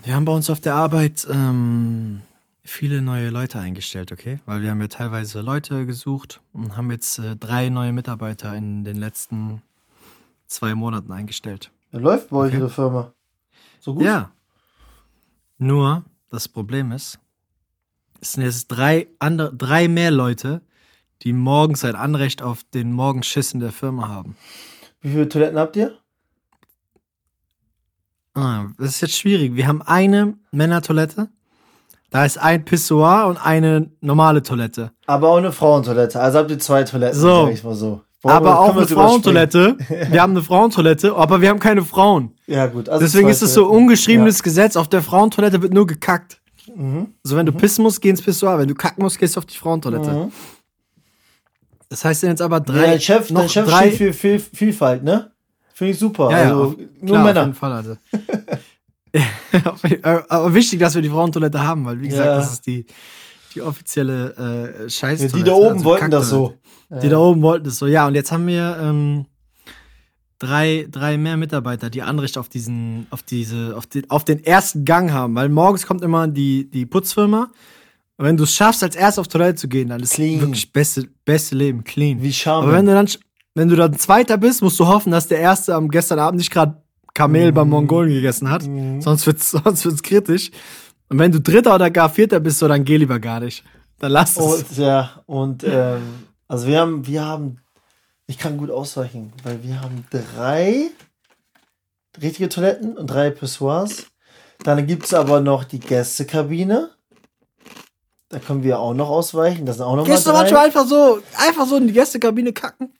Wir haben bei uns auf der Arbeit ähm, viele neue Leute eingestellt, okay? Weil wir haben ja teilweise Leute gesucht und haben jetzt äh, drei neue Mitarbeiter in den letzten zwei Monaten eingestellt. Ja, läuft bei euch in der Firma. So gut? Ja. Nur, das Problem ist, es sind jetzt drei, andere, drei mehr Leute, die morgens ein Anrecht auf den Morgenschiss in der Firma haben. Wie viele Toiletten habt ihr? Ah, das ist jetzt schwierig. Wir haben eine Männertoilette, da ist ein Pissoir und eine normale Toilette. Aber auch eine Frauentoilette. Also habt ihr zwei Toiletten, So. sag ich mal so. Aber auch eine? Frauentoilette. <laughs> Wir haben eine Frauentoilette, aber wir haben keine Frauen. Ja, gut. Also Deswegen ist es so ungeschriebenes Gesetz. Auf der Frauentoilette wird nur gekackt. Mhm. So, wenn du pissen musst, geh ins Pissoir. Wenn du kacken musst, gehst du auf die Frauentoilette. Mhm. Das heißt jetzt aber Ja, drei. dein Chef, noch dein Chef drei. steht für viel, Vielfalt, ne? Finde ich super. Ja, ja, also, auf- nur Klar, Auf Männer. jeden Fall, also. <laughs> <laughs> aber wichtig, dass wir die Frauentoilette haben, weil, wie gesagt, Ja. das ist die, die offizielle äh, Scheiß. Ja, die da oben wollten das so. Die da oben wollten das so. Ja, und jetzt haben wir ähm, drei, drei mehr Mitarbeiter, die Anrecht auf diesen, auf diese, auf den, auf den ersten Gang haben, weil morgens kommt immer die, die Putzfirma. Und wenn du es schaffst, als erst auf Toilette zu gehen, dann ist Clean. wirklich beste, beste Leben, clean. Wie Charme. Aber wenn du dann, wenn du dann Zweiter bist, musst du hoffen, dass der Erste am gestern Abend nicht gerade Kamel beim Mongolen gegessen hat. Sonst wird's, <laughs> sonst wird's kritisch. Und wenn du Dritter oder gar Vierter bist, so, dann geh lieber gar nicht. Dann lass es. Und ja, und ähm, also wir haben, wir haben, ich kann gut ausweichen, weil wir haben drei richtige Toiletten und drei Pissoirs. Dann gibt es aber noch die Gästekabine. Da können wir auch noch ausweichen. Das sind auch noch Gehst du mal manchmal drei. einfach so, einfach so in die Gästekabine kacken?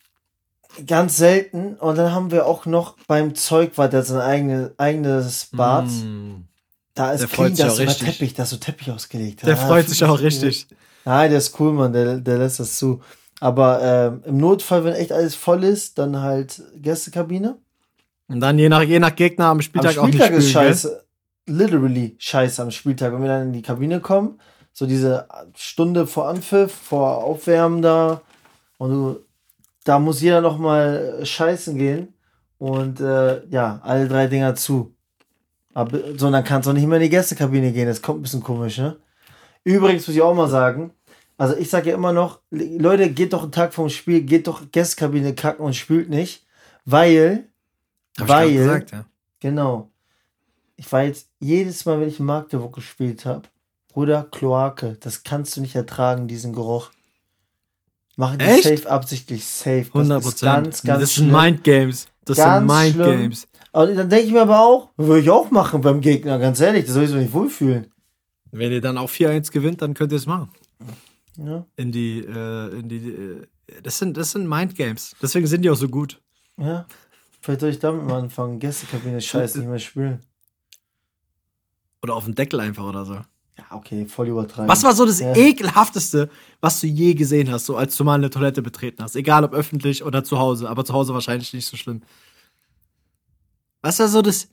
Ganz selten. Und dann haben wir auch noch beim Zeugwart, der hat sein eigene, eigenes Bad. Mm. Da ist Der clean, freut sich da auch ist sogar richtig. Teppich, da ist so Teppich ausgelegt. Der Ja, freut sich auch richtig. Nein, der ist cool, Mann, der, der lässt das zu. Aber ähm, im Notfall, wenn echt alles voll ist, dann halt Gästekabine. Und dann je nach, je nach Gegner am Spieltag, am Spieltag auch nicht ist spülen, gell? scheiße. Literally scheiße am Spieltag. Wenn wir dann in die Kabine kommen, so diese Stunde vor Anpfiff, vor Aufwärmen da, und du, da muss jeder noch mal scheißen gehen. Und äh, ja, alle drei Dinger zu. Aber, so, dann kannst du auch nicht mehr in die Gästekabine gehen. Das kommt ein bisschen komisch, ne? Übrigens muss ich auch mal sagen, also ich sage ja immer noch, Leute, geht doch einen Tag vom Spiel, geht doch Gästekabine kacken und spült nicht, weil, Hab weil, gesagt, ja. genau, ich war jetzt jedes Mal, wenn ich in Magdeburg gespielt habe, Bruder, Kloake, das kannst du nicht ertragen, diesen Geruch. Machen die Echt? safe absichtlich, safe. Das 100 ist Prozent. ganz, ganz Das sind. Mindgames. Das sind Mind schlimm. Games. Und dann denke ich mir aber auch, würde ich auch machen beim Gegner, ganz ehrlich, das soll ich so nicht wohlfühlen. Wenn ihr dann auch 4-1 gewinnt, dann könnt ihr es machen. Ja, In die, äh, in die, äh, das sind, das sind Mind Games. Deswegen sind die auch so gut. ja. Vielleicht soll ich damit mal anfangen, Gästekabine scheiße nicht mehr spielen. Oder auf den Deckel einfach oder so. Ja, okay, voll übertreiben. Was war so das Ja. ekelhafteste, was du je gesehen hast, so als du mal eine Toilette betreten hast? Egal ob öffentlich oder zu Hause, aber zu Hause wahrscheinlich nicht so schlimm. Was war so das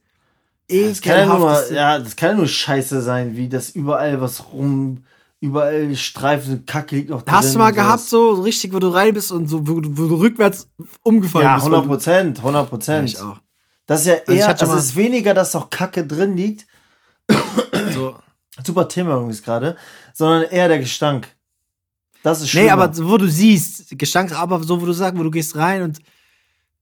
Das kann ja nur, mal, ekelhafteste? ja, das kann ja nur scheiße sein, wie das überall was rum, überall Streifen, Kacke liegt noch drin. Hast du mal und gehabt, so richtig, wo du rein bist und so, wo, du- wo du rückwärts umgefallen Ja, bist? 100 Prozent, 100 Ja, Prozent. ich auch. Das ist ja ich eher, also es ist weniger, dass noch Kacke drin liegt. <coughs> So. Super Thema übrigens gerade, sondern eher der Gestank. Das ist Nee, schlimmer. aber wo du siehst, Gestank, aber so, wo du sagst, wo du gehst rein und.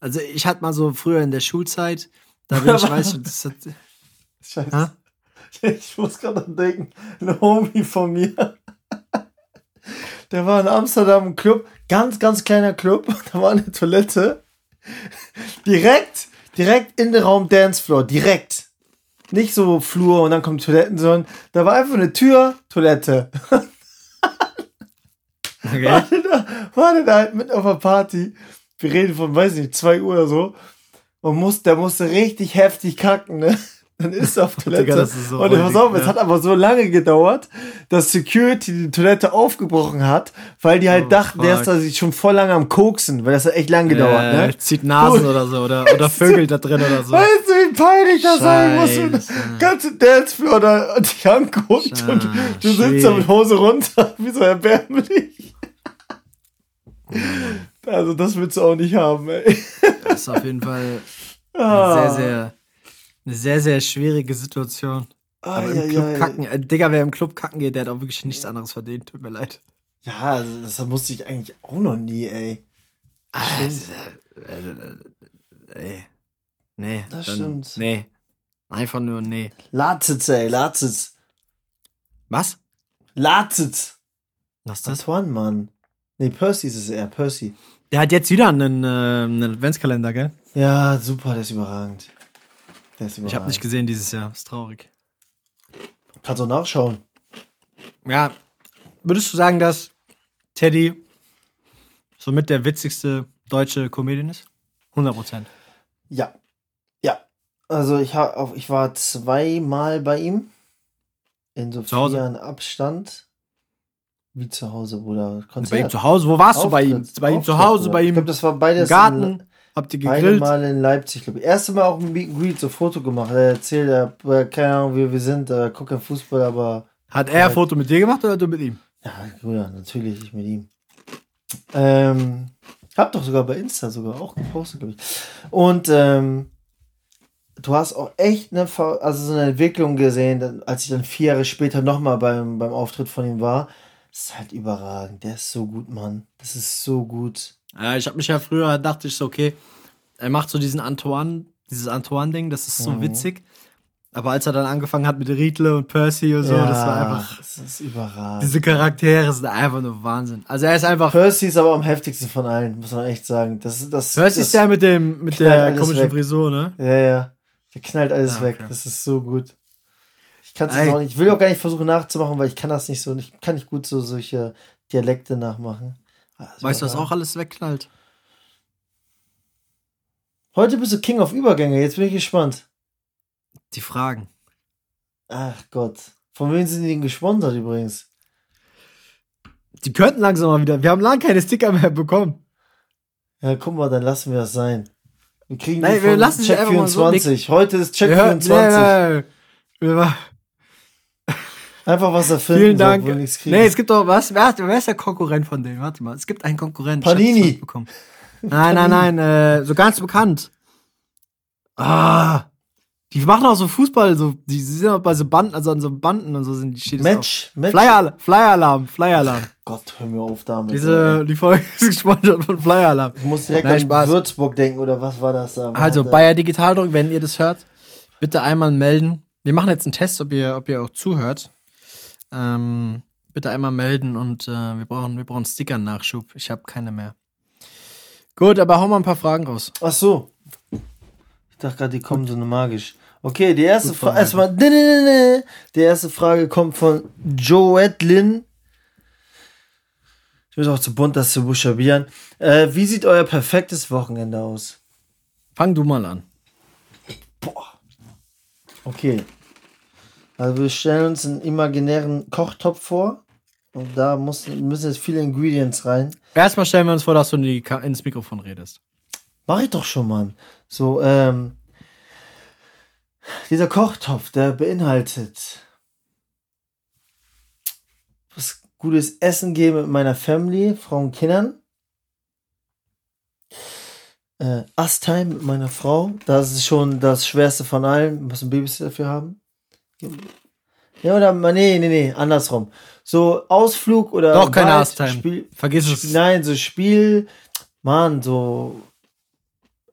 Also, ich hatte mal so früher in der Schulzeit, da bin ich, <laughs> weiß ich, das hat, Scheiße. <laughs> Ich muss gerade denken, ein Homie von mir. Der war in Amsterdam im Club, ganz, ganz kleiner Club. <laughs> Da war eine Toilette. Direkt, direkt in den Raum Dancefloor, direkt. Nicht so Flur und dann kommt Toiletten, sondern da war einfach eine Tür, Toilette. okay. War der da, war der da halt mit auf der Party. Wir reden von, weiß nicht, 2 Uhr oder so. Und muss, der musste richtig heftig kacken, ne? Dann ist er auf <laughs> Toilette. Digga, das ist so und pass auf, räudig, es ja. hat aber so lange gedauert, dass Security die Toilette aufgebrochen hat, weil die halt Oh, dachten, der fuck. ist da sich schon voll lange am Koksen, weil das hat echt lang gedauert, äh, ne? Zieht Nasen oder so, oder, oder <laughs> Vögel da drin oder so. Weißt du, wie peinlich das sein muss, der ganze Dancefloor da dich anguckt und du sitzt da mit Hose runter, <laughs> wie so erbärmlich. Also das willst du auch nicht haben, ey. Das ist auf jeden Fall Ah. sehr, sehr, eine sehr, sehr schwierige Situation. Aber im Club Eieiei. kacken, äh, Digga, wer im Club kacken geht, der hat auch wirklich nichts anderes verdient. Tut mir leid. Ja, also das musste ich eigentlich auch noch nie, ey. Also, äh, äh, ey. Nee. Das dann- stimmt. Nee. Einfach nur nee. Latitz, ey, Latitz. Was? Latitz. Was ist das? Antoine, Mann. Nee, Percy ist es eher, Percy. Der hat jetzt wieder einen, äh, einen Adventskalender, gell? Ja, super, der ist überragend. Ich habe nicht gesehen dieses Jahr. Ist traurig. Kannst du nachschauen. Ja. Würdest du sagen, dass Teddy somit der witzigste deutsche Comedian ist? 100 Prozent. Ja. Ja. Also ich, hab, ich war zweimal bei ihm. In so Jahren Abstand. Wie zu Hause, Bruder. Bei ihm Konzert. zu Hause. Wo warst du bei ihm? Auftritt, Bei ihm zu Auftritt, Hause, Bruder. bei Ich ihm glaube, das war im beides Garten. Habt ihr gegrillt? Mal in Leipzig, glaube ich. Erste Mal auch ein Meet and Greet, so Foto gemacht. Er erzählt, er, äh, keine Ahnung, wie wir sind, er guckt kein Fußball, aber Hat er ein Foto mit dir gemacht oder du mit ihm? ja, Bruder, natürlich, ich mit ihm. Ähm, hab doch sogar bei Insta sogar auch gepostet, glaube ich. Und ähm, du hast auch echt eine, also so eine Entwicklung gesehen, als ich dann vier Jahre später nochmal beim, beim Auftritt von ihm war. Das ist halt überragend. Der ist so gut, Mann. Das ist so gut. Ja, ich habe mich ja früher, dachte ich so, okay, er macht so diesen Antoine, dieses Antoine-Ding, das ist so Mhm. witzig. Aber als er dann angefangen hat mit Riedle und Percy und so, das war einfach, Das ist überragend. diese Charaktere sind einfach nur Wahnsinn. Also er ist einfach, Percy ist aber am heftigsten von allen, muss man echt sagen. Das, das, Percy das, ist der mit dem, mit der komischen weg. Frisur, ne? Ja, ja. Der knallt alles Ah, weg. okay. Das ist so gut. Ich kann auch nicht, ich will auch gar nicht versuchen nachzumachen, weil ich kann das nicht so, ich kann nicht gut so solche Dialekte nachmachen. Das Weißt du, was überragend. auch alles wegknallt? Heute bist du King of Übergänge, jetzt bin ich gespannt. Die Fragen. Ach Gott. Von wem sind die denn gesponsert übrigens? Die könnten langsam mal wieder, wir haben lange keine Sticker mehr bekommen. Ja, guck mal, dann lassen wir das sein. Wir kriegen Nein, die wir lassen Check einfach mal so 24. Heute ist Check Wir hören- 24. Nee, nee, nee. Einfach was erfinden, Vielen Dank. So, nichts kriegen. Nee, es gibt doch was. Wer, wer ist der Konkurrent von denen? Warte mal. Es gibt einen Konkurrent. Panini. mitbekommen. Nein, nein, nein. Äh, so ganz bekannt. Ah. Die machen auch so Fußball, so, die sind auch bei so Banden, also an so Banden und so sind die steht Match. Match. Flyer, Flyer-Alarm, Flyer-Alarm. Gott, hör mir auf damit. ey. Diese, die Folge <laughs> ist gesponsert von Flyer-Alarm. Ich muss direkt Nein, an Spaß. Würzburg denken, oder was war das da? Also. Bayer Digitaldruck, wenn ihr das hört, bitte einmal melden. Wir machen jetzt einen Test, ob ihr, ob ihr auch zuhört. Ähm, bitte einmal melden und äh, wir brauchen, wir brauchen Sticker-Nachschub. Ich habe keine mehr. Gut, aber hau mal ein paar Fragen raus. Ach so. Ich dachte gerade, die kommen so eine magisch. Okay, die erste Gut Frage. Erstmal. ne, ne, ne. Die erste Frage kommt von Joette Lynn. Ich bin auch zu bunt, das zu buchstabieren. Äh, wie sieht euer perfektes Wochenende aus? Fang du mal an. Okay. Also wir stellen uns einen imaginären Kochtopf vor. Und da muss, müssen jetzt viele Ingredients rein. Erstmal stellen wir uns vor, dass du in die, ins Mikrofon redest. Mach ich doch schon, Mann. So, ähm. Dieser Kochtopf, der beinhaltet was gutes Essen geben mit meiner Family, Frau und Kindern. Äh, Us-Time mit meiner Frau. Das ist schon das Schwerste von allen. Wir müssen Babys dafür haben. Ja, oder, nee, nee, nee, andersrum. So Ausflug oder. Doch, Us-Time. Spiel- Vergiss es. Nein, so Spiel, Mann, so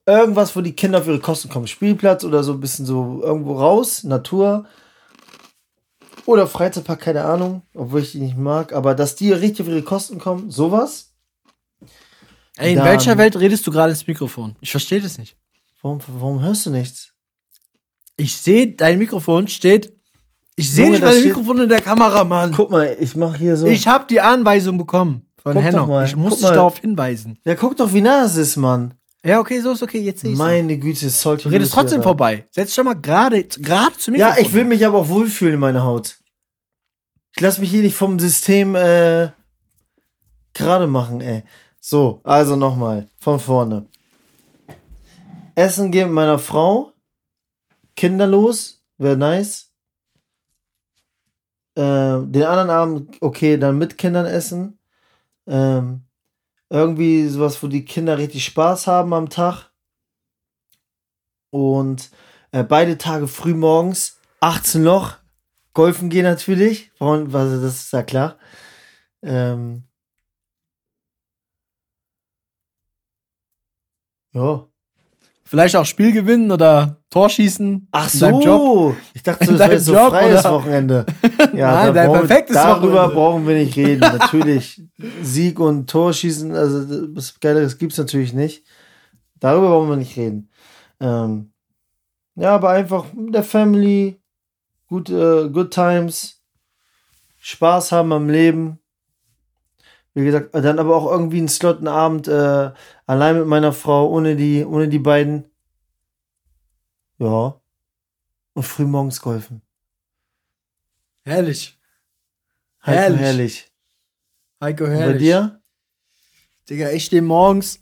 irgendwas, wo die Kinder auf ihre Kosten kommen. Spielplatz oder so ein bisschen so irgendwo raus, Natur. Oder Freizeitpark, keine Ahnung, obwohl ich die nicht mag, aber dass die richtig auf ihre Kosten kommen, sowas. Ey, in Dann- welcher Welt redest du gerade ins Mikrofon? Ich verstehe das nicht. Warum, warum hörst du nichts? Ich sehe, dein Mikrofon steht. Ich sehe nicht das dein steht- Mikrofon in der Kamera, Mann. Guck mal, ich mach hier so. Ich habe die Anweisung bekommen von Guck doch Henno. mal, Ich muss guck dich mal. darauf hinweisen. ja, guck doch, wie nah es ist, Mann. Ja, okay, so ist okay. Jetzt sehe ich Meine Güte, sollte Du redest trotzdem vorbei. Setz doch mal gerade gerade zu mir. Ja, ich will mich aber auch wohlfühlen in meiner Haut. Ich lass mich hier nicht vom System äh, gerade machen, ey. So, also nochmal, von vorne. Essen gehen mit meiner Frau. Kinderlos, wäre nice. Ähm, den anderen Abend, okay, dann mit Kindern essen. Ähm, irgendwie sowas, wo die Kinder richtig Spaß haben am Tag. Und äh, beide Tage früh morgens, 18 Loch, golfen gehen natürlich. Warum, also das ist ja klar. Ähm, ja, Vielleicht auch Spiel gewinnen oder Torschießen. Ach in deinem Job. so, ich dachte, <laughs> das wäre so Job, freies oder? Wochenende. <laughs> Ja, Nein, dein brauchen perfektes Darüber Wochenende. brauchen wir nicht reden. <laughs> Natürlich, Sieg und Torschießen, also was Geileres gibt's natürlich nicht. Darüber brauchen wir nicht reden. Ähm, ja, aber einfach mit der Family, gut, äh, good times, Spaß haben am Leben. Wie gesagt, dann aber auch irgendwie einen Slot, einen Abend äh, allein mit meiner Frau, ohne die, ohne die beiden. Ja. Und früh morgens golfen. Herrlich. Heiko, Herrlich. herrlich. Heiko, Und herrlich. bei dir? Digga, ich stehe morgens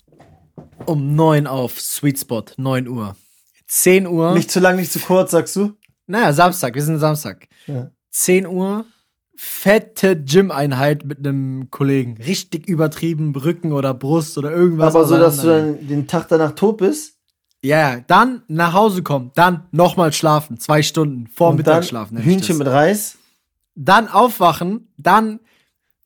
um 9 auf. Sweet Spot, 9 Uhr. 10 Uhr. Nicht zu lang, nicht zu kurz, sagst du? naja, Samstag, wir sind Samstag. Ja. 10 Uhr, fette Gym-Einheit mit einem Kollegen. Richtig übertrieben, Rücken oder Brust oder irgendwas. Aber so, dass du dann den Tag danach tot bist Ja, ja, dann nach Hause kommen, dann nochmal schlafen, zwei Stunden vor und Mittag dann schlafen. nenn ich Hühnchen mit Reis. Dann aufwachen, dann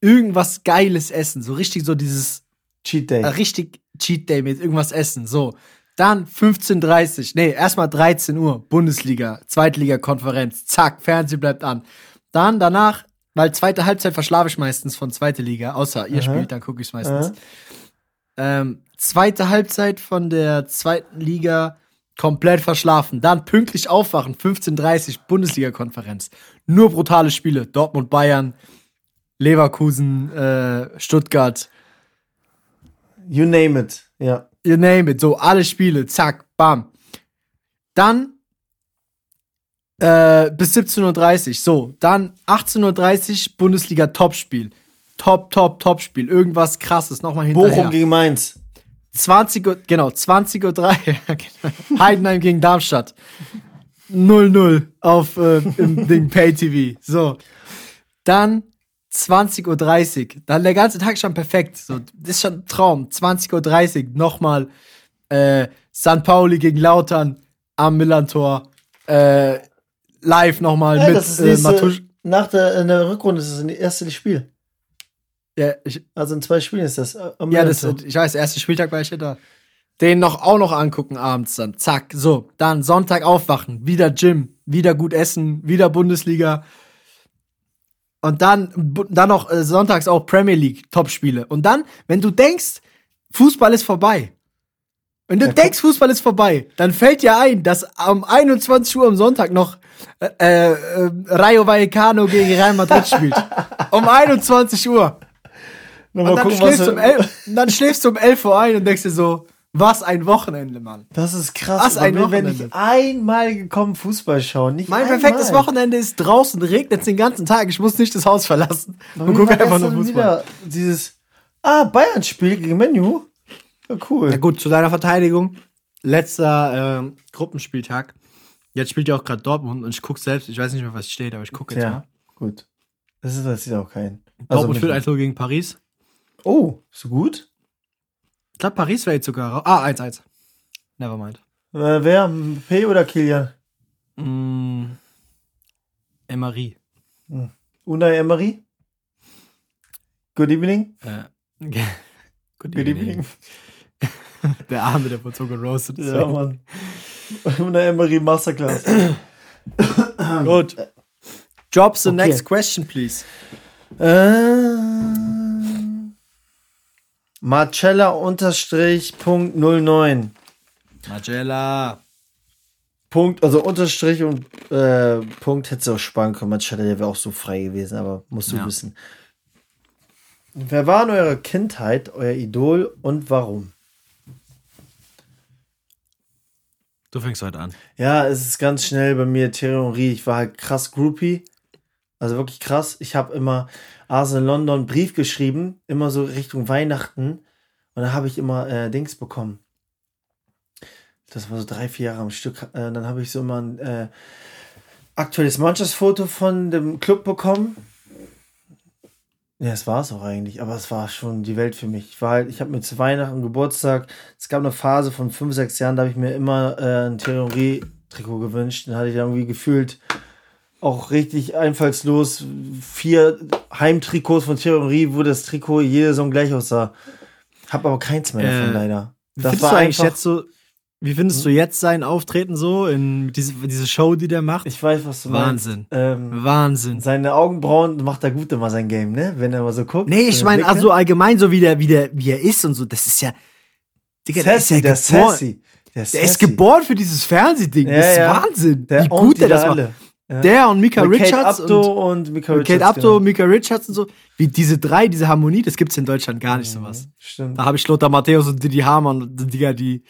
irgendwas Geiles essen. So richtig so dieses Cheat Day. äh, richtig Cheat Day mit irgendwas essen. So. Dann 15.30 nee, erstmal 13 Uhr, Bundesliga, Zweitliga-Konferenz, zack, Fernsehen bleibt an. Dann danach, weil zweite Halbzeit verschlafe ich meistens von zweite Liga, außer ihr Aha. spielt, dann gucke ich meistens. Ähm, zweite Halbzeit von der zweiten Liga komplett verschlafen. Dann pünktlich aufwachen, 15.30 Bundesliga-Konferenz. Nur brutale Spiele. Dortmund, Bayern, Leverkusen, äh, Stuttgart, You name it. Ja. you name it, so alle Spiele, zack, bam. Dann äh, bis 17.30 Uhr, so, dann 18.30 Uhr Bundesliga Topspiel. Top, top, Topspiel. Irgendwas krasses, nochmal hinterher. Bochum gegen Mainz. 20 Uhr, genau, 20 Uhr 3. <laughs> Heidenheim gegen Darmstadt. 0-0 auf äh, im <laughs> Ding Pay TV. So. Dann 20.30 Uhr. Dann der ganze Tag schon perfekt. So, das ist schon ein Traum. 20.30 Uhr nochmal äh, St. Pauli gegen Lautern am Millantor. Äh, live nochmal Ja, mit das ist äh, Matusch. nach der, in der Rückrunde ist es das erste Spiel. Ja, ich, Also in zwei Spielen ist das. äh, am Ja, das, Millantor. ich weiß, erster Spieltag war ich ja da. Den noch auch noch angucken abends dann. Zack, so. Dann Sonntag aufwachen, wieder Gym, wieder gut essen, wieder Bundesliga. Und dann, dann noch äh, sonntags auch Premier League Topspiele. Und dann, wenn du denkst, Fußball ist vorbei. Wenn du denkst, Fußball ist vorbei, dann fällt dir ein, dass um 21 Uhr am Sonntag noch äh, äh, Rayo Vallecano gegen Real Madrid spielt. <laughs> um 21 Uhr. Und dann, gucken, schläfst du um wir- 11, und dann schläfst du um 11 Uhr ein und denkst dir so, was ein Wochenende, Mann. Das ist krass. Was ein Aber wenn ich Wochenende. einmal gekommen Fußball schauen, nicht Mein einmal. perfektes Wochenende ist draußen, regnet den ganzen Tag, ich muss nicht das Haus verlassen und gucke einfach nur Fußball. wieder Dieses, ah, Bayern-Spiel gegen Menu. Ja, cool. Ja gut, zu deiner Verteidigung, letzter ähm, Gruppenspieltag. Jetzt spielt ja auch gerade Dortmund und ich gucke selbst, ich weiß nicht mehr, was steht, aber ich gucke jetzt Ja, mal. gut. Das ist das ist auch kein. Dortmund führt mit- 1 gegen Paris. Oh, so gut? Ich glaube, Paris wäre jetzt sogar raus. Ah, 1-1. Nevermind. Äh, wer? P oder Kilian? Mm, Emery. Unai Emery? Good evening. Äh, <laughs> good Good evening. <laughs> Der Arme, der wurde so geroastet. Ja, Mann. <laughs> Unai Emery Masterclass. <coughs> Gut. Drop the Okay. next question, please. ähm, Marcella unterstrich Punkt 09. Magella. Punkt, also Unterstrich und äh, Punkt hätte es auch sparen können. Marcella, der wäre auch so frei gewesen, aber musst du Ja. wissen. Wer war in eurer Kindheit euer Idol und warum? Du fängst heute an. Ja, es ist ganz schnell bei mir Henry. Ich war halt krass Groupie. Also wirklich krass. Ich habe immer Arsenal London einen Brief geschrieben, immer so Richtung Weihnachten. Und da habe ich immer äh, Dings bekommen. Das war so drei, vier Jahre am Stück. Äh, dann habe ich so immer ein äh, aktuelles Mannschaftsfoto von dem Club bekommen. Ja, das war es auch eigentlich, aber es war schon die Welt für mich. Ich war halt, ich habe mir zu Weihnachten, Geburtstag, es gab eine Phase von fünf, sechs Jahren, da habe ich mir immer äh, ein Thierry Henry-Trikot gewünscht. Dann hatte ich irgendwie gefühlt auch richtig einfallslos vier Heimtrikots von Henry, wo das Trikot jede Saison gleich aussah. Hab aber keins mehr davon Äh, leider. Das findest war du eigentlich jetzt so, Wie findest du jetzt sein Auftreten so in diese, diese Show, die der macht? Ich weiß, was du Wahnsinn. meinst. Ähm, Wahnsinn. seine Augenbrauen macht er gut immer sein Game, ne? Wenn er mal so guckt. Nee, ich meine, also allgemein so wie der, wie der, wie er ist und so, das ist ja. Digga, Sassy, der ist geboren. sassy. Der Der ist geboren für dieses Fernsehding. Ja, das ist ja. Wahnsinn. Der wie gut der da das macht. alle. Ja. Der und Mika Mit Kate Richards Abdo und, und, Mika Richards. Kate Abdo, genau. Mika Richards und so. Wie diese drei, diese Harmonie, das gibt's in Deutschland gar nicht sowas. Stimmt. Da habe ich Lothar Matthäus und Didi Hamann und die Digga, die.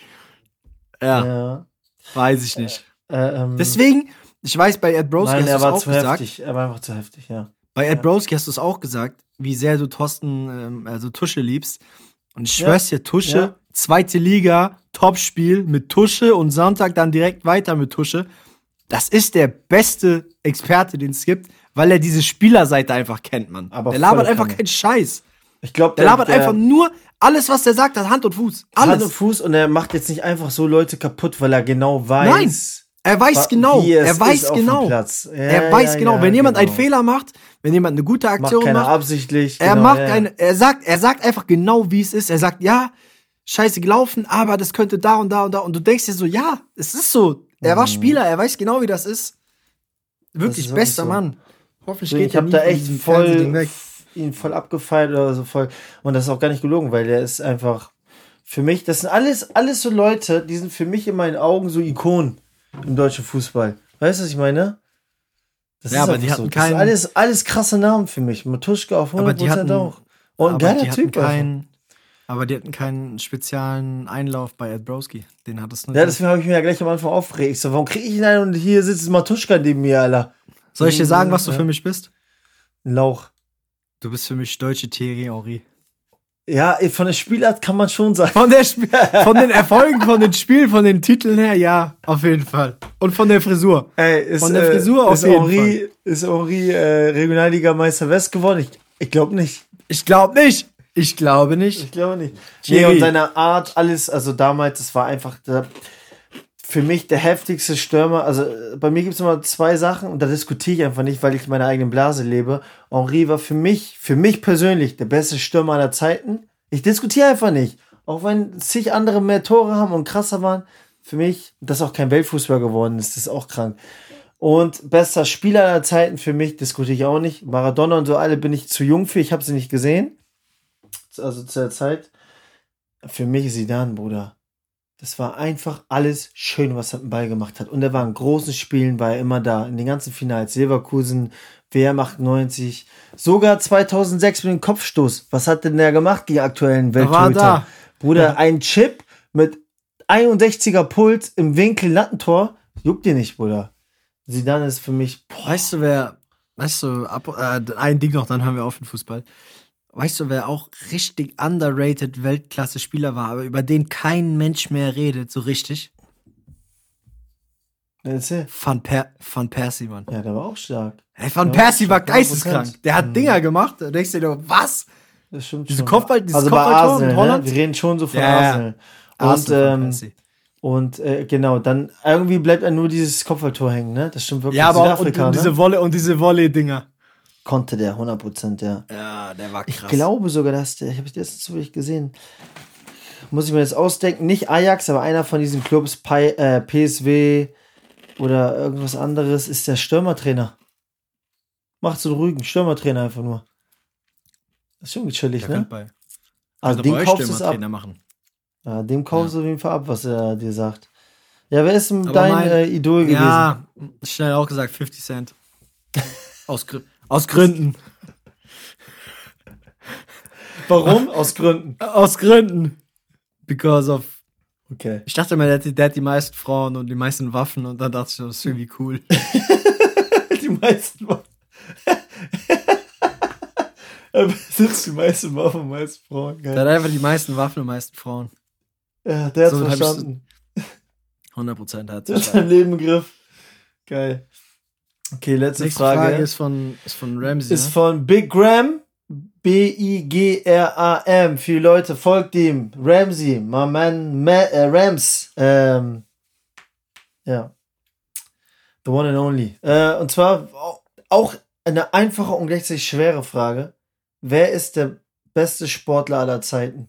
Ja, Ja. weiß ich nicht. Äh, ähm, Deswegen, ich weiß, bei Ed Broski Nein, hast er du es war auch zu gesagt. heftig. Er war einfach zu heftig, ja. Bei Ed Broski hast du es auch gesagt, wie sehr du Thorsten, ähm, also Tusche liebst. Und ich schwör's dir, Tusche, Ja. zweite Liga, Topspiel mit Tusche und Sonntag dann direkt weiter mit Tusche. Das ist der beste Experte, den es gibt, weil er diese Spielerseite einfach kennt, man. Aber der labert einfach keinen Scheiß. Ich glaube, Der labert einfach nur alles, was der sagt, hat Hand und Fuß. Alles. Hand und Fuß und er macht jetzt nicht einfach so Leute kaputt, weil er genau weiß. Er weiß genau, er weiß ist auf dem genau. Platz. Ja, er weiß ja, genau, ja, wenn jemand einen genau. Fehler macht, wenn jemand eine gute macht Aktion keiner macht, absichtlich. Er genau, macht ja. eine, er sagt, er sagt einfach genau, wie es ist. Er sagt, ja, scheiße gelaufen, aber das könnte da und da und da. Und du denkst dir so, ja, es ist so. Er war Spieler, er weiß genau, wie das ist. Wirklich ist wirklich bester so. Mann. Hoffentlich Deswegen, geht ich habe da echt voll weg. Ihn voll abgefeiert oder so voll. Und das ist auch gar nicht gelogen, weil der ist einfach für mich, das sind alles, alles so Leute, die sind für mich in meinen Augen so Ikonen im deutschen Fußball. Weißt du, was ich meine? Das Ja, aber einfach die hatten Das keinen- alles, alles krasse Namen für mich. Matuschka auf 100% Aber die hatten, auch. Und aber geiler die hatten Typ. keinen, aber die hatten keinen speziellen Einlauf bei Ed Browski. Den hattest nur Ja, du. deswegen habe ich mir ja gleich am Anfang aufgeregt. So, warum kriege ich ihn ein und hier sitzt Matuschka neben mir, Alter? Soll ich dir sagen, was du für mich bist? Ein Lauch. Du bist für mich deutsche Thierry Henry. Ja, ey, von der Spielart kann man schon sagen. Von, der Sp <laughs> von den Erfolgen, von den Spielen, von den Titeln her, ja, auf jeden Fall. Und von der Frisur. Ey, ist, Von der äh, Frisur auf ist jeden Henri, Ist Henri äh, Regionalliga-Meister West geworden? Ich, ich glaube nicht. Ich glaube nicht. Ich glaube nicht. Ich glaube nicht. Thierry. Nee, und seine Art, alles, also damals, das war einfach der, für mich der heftigste Stürmer. Also äh, bei mir gibt es immer zwei Sachen und da diskutiere ich einfach nicht, weil ich in meiner eigenen Blase lebe. Henri war für mich, für mich persönlich der beste Stürmer aller Zeiten. Ich diskutiere einfach nicht. Auch wenn zig andere mehr Tore haben und krasser waren. Für mich, dass auch kein Weltfußball geworden ist, ist auch krank. Und bester Spieler aller Zeiten für mich, diskutiere ich auch nicht. Maradona und so alle bin ich zu jung für, ich habe sie nicht gesehen. Also zu der Zeit. Für mich Sidan, Bruder. Das war einfach alles schön, was er mit dem Ball gemacht hat. Und er war in großen Spielen, war er immer da. In den ganzen Finals. Leverkusen, WM 98. Sogar 2006 mit dem Kopfstoß. Was hat denn der gemacht, die aktuellen Er war Welttorhüter? da. Bruder, ein Chip mit 61er Puls im Winkel Lattentor. Juckt dir nicht, Bruder. Sidan ist für mich, boah, Weißt du, wer, weißt du, ab, äh, ein Ding noch, dann hören wir auf mit Fußball. Weißt du, wer auch richtig underrated Weltklasse-Spieler war, aber über den kein Mensch mehr redet, so richtig? erzähl. Van, per Van Persie, Mann. Ja, der war auch stark. Hey, Van Ja, Persie war 100%. geisteskrank. Der hat Dinger gemacht. Da denkst du dir, was? Das stimmt Diese schon. Kopfball- dieses also bei Arsenal, mit ne? Holland? Wir reden schon so von Ja. Arsenal. Und, Arsenal ähm, und äh, genau, dann irgendwie bleibt er nur dieses Kopfballtor hängen, ne? Das stimmt wirklich. Ja, aber auch und, und diese ne? Wolle und diese Volley-Dinger. Konnte der 100%, ja. Ja, der war Ich krass. glaube sogar, dass der, ich habe das zufällig gesehen. Muss ich mir jetzt ausdenken, nicht Ajax, aber einer von diesen Clubs, Pi, äh, PSW oder irgendwas anderes, ist der Stürmertrainer. Macht so einen ruhigen Stürmertrainer einfach nur. Das ist schon chillig, ne? bei, Also also euch kaufst du es ab. Stürmertrainer machen. Ja, dem kaufst du auf jeden Fall ab, was er dir sagt. Ja, wer ist denn Aber dein mein- äh, Idol gewesen? Ja, schnell auch gesagt, 50 Cent. Aus, Grü aus Gründen. Warum? Aus Gründen. Aus Gründen. Because of. Okay. Ich dachte immer, der, hat die- der hat die meisten Frauen und die meisten Waffen und dann dachte ich, das ist irgendwie cool. <laughs> Die meisten Waffen. <laughs> er besitzt die meisten Waffen, die meisten Frauen. Der Geil. hat einfach die meisten Waffen und die meisten Frauen. Ja, der hat So verstanden. <laughs> 100 Prozent hat Der sich. hat sein Leben im Griff. Geil. Okay, letzte Nächste Frage. Frage, ist von, ist von Ramsey. ist ne? von Big Graham. B-I-G-R-A-M. Viele Leute folgt ihm. Ramsey, my man, Ma äh, Rams. Ähm, ja. The one and only. Äh, und zwar au- auch eine einfache und gleichzeitig schwere Frage. Wer ist der beste Sportler aller Zeiten?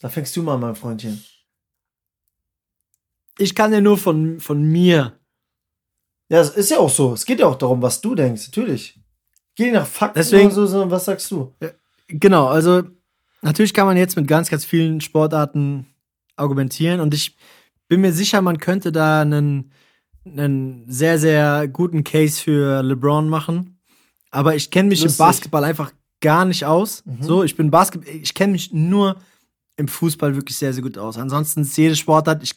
Da fängst du mal, mein Freundchen. ich kann ja nur von, von mir. Ja, es ist ja auch so. Es geht ja auch darum, was du denkst, natürlich. Geh nach Fakten Deswegen- oder so, sondern was sagst du? Genau, also natürlich kann man jetzt mit ganz, ganz vielen Sportarten argumentieren und ich bin mir sicher, man könnte da einen, einen sehr, sehr guten Case für LeBron machen. Aber ich kenne mich Lustig. im Basketball einfach gar nicht aus. So, ich bin Basketball, ich kenne mich nur im Fußball wirklich sehr, sehr gut aus. Ansonsten ist jede Sportart, ich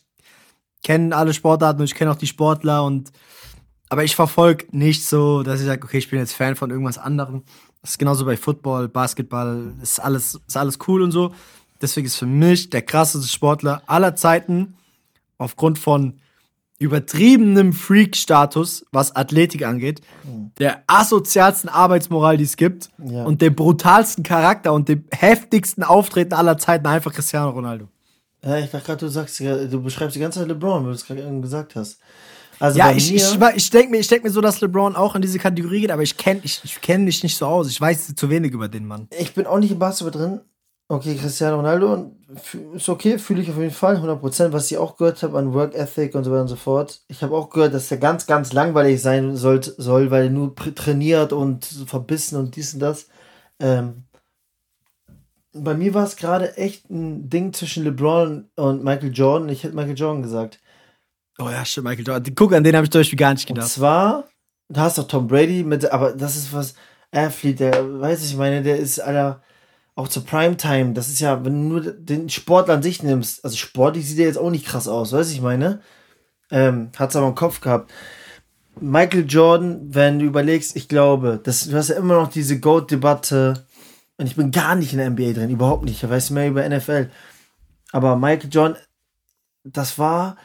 kenne alle Sportarten und ich kenne auch die Sportler und aber ich verfolge nicht so, dass ich sage, okay, ich bin jetzt Fan von irgendwas anderem. Das ist genauso bei Football, Basketball, ist alles, ist alles cool und so. Deswegen ist für mich der krasseste Sportler aller Zeiten aufgrund von übertriebenem Freak-Status, was Athletik angeht, der asozialsten Arbeitsmoral, die es gibt Ja. und dem brutalsten Charakter und dem heftigsten Auftreten aller Zeiten einfach Cristiano Ronaldo. Ja, ich dachte gerade, du sagst, du beschreibst die ganze Zeit LeBron, weil du es gerade eben gesagt hast. Also Ja, ich, ich, ich denke mir, ich denk mir so, dass LeBron auch in diese Kategorie geht, aber ich kenne ich, ich kenn mich nicht so aus. Ich weiß zu wenig über den Mann. ich bin auch nicht im Basketball drin. Okay, Cristiano Ronaldo ist okay, fühle ich auf jeden Fall, 100%, was ich auch gehört habe an Work Ethic und so weiter und so fort. Ich habe auch gehört, dass der ganz, ganz langweilig sein sollt, soll, weil er nur trainiert und verbissen und dies und das. Ähm, bei mir war es gerade echt ein Ding zwischen LeBron und Michael Jordan. Ich hätte Michael Jordan gesagt. Oh ja, stimmt, Michael Jordan. Guck, an den habe ich zum Beispiel gar nicht Und gedacht. zwar, da hast du Tom Brady mit, aber das ist was, Athlete, der, weiß ich meine, der ist aller, auch zur Primetime, das ist ja, wenn du nur den Sportler an sich nimmst, also sportlich sieht er jetzt auch nicht krass aus, weiß ich meine, ähm, hat's aber im Kopf gehabt. Michael Jordan, wenn du überlegst, ich glaube, das, du hast ja immer noch diese GOAT-Debatte, und ich bin gar nicht in der NBA drin, überhaupt nicht, ich weiß mehr über NFL, aber Michael Jordan, das war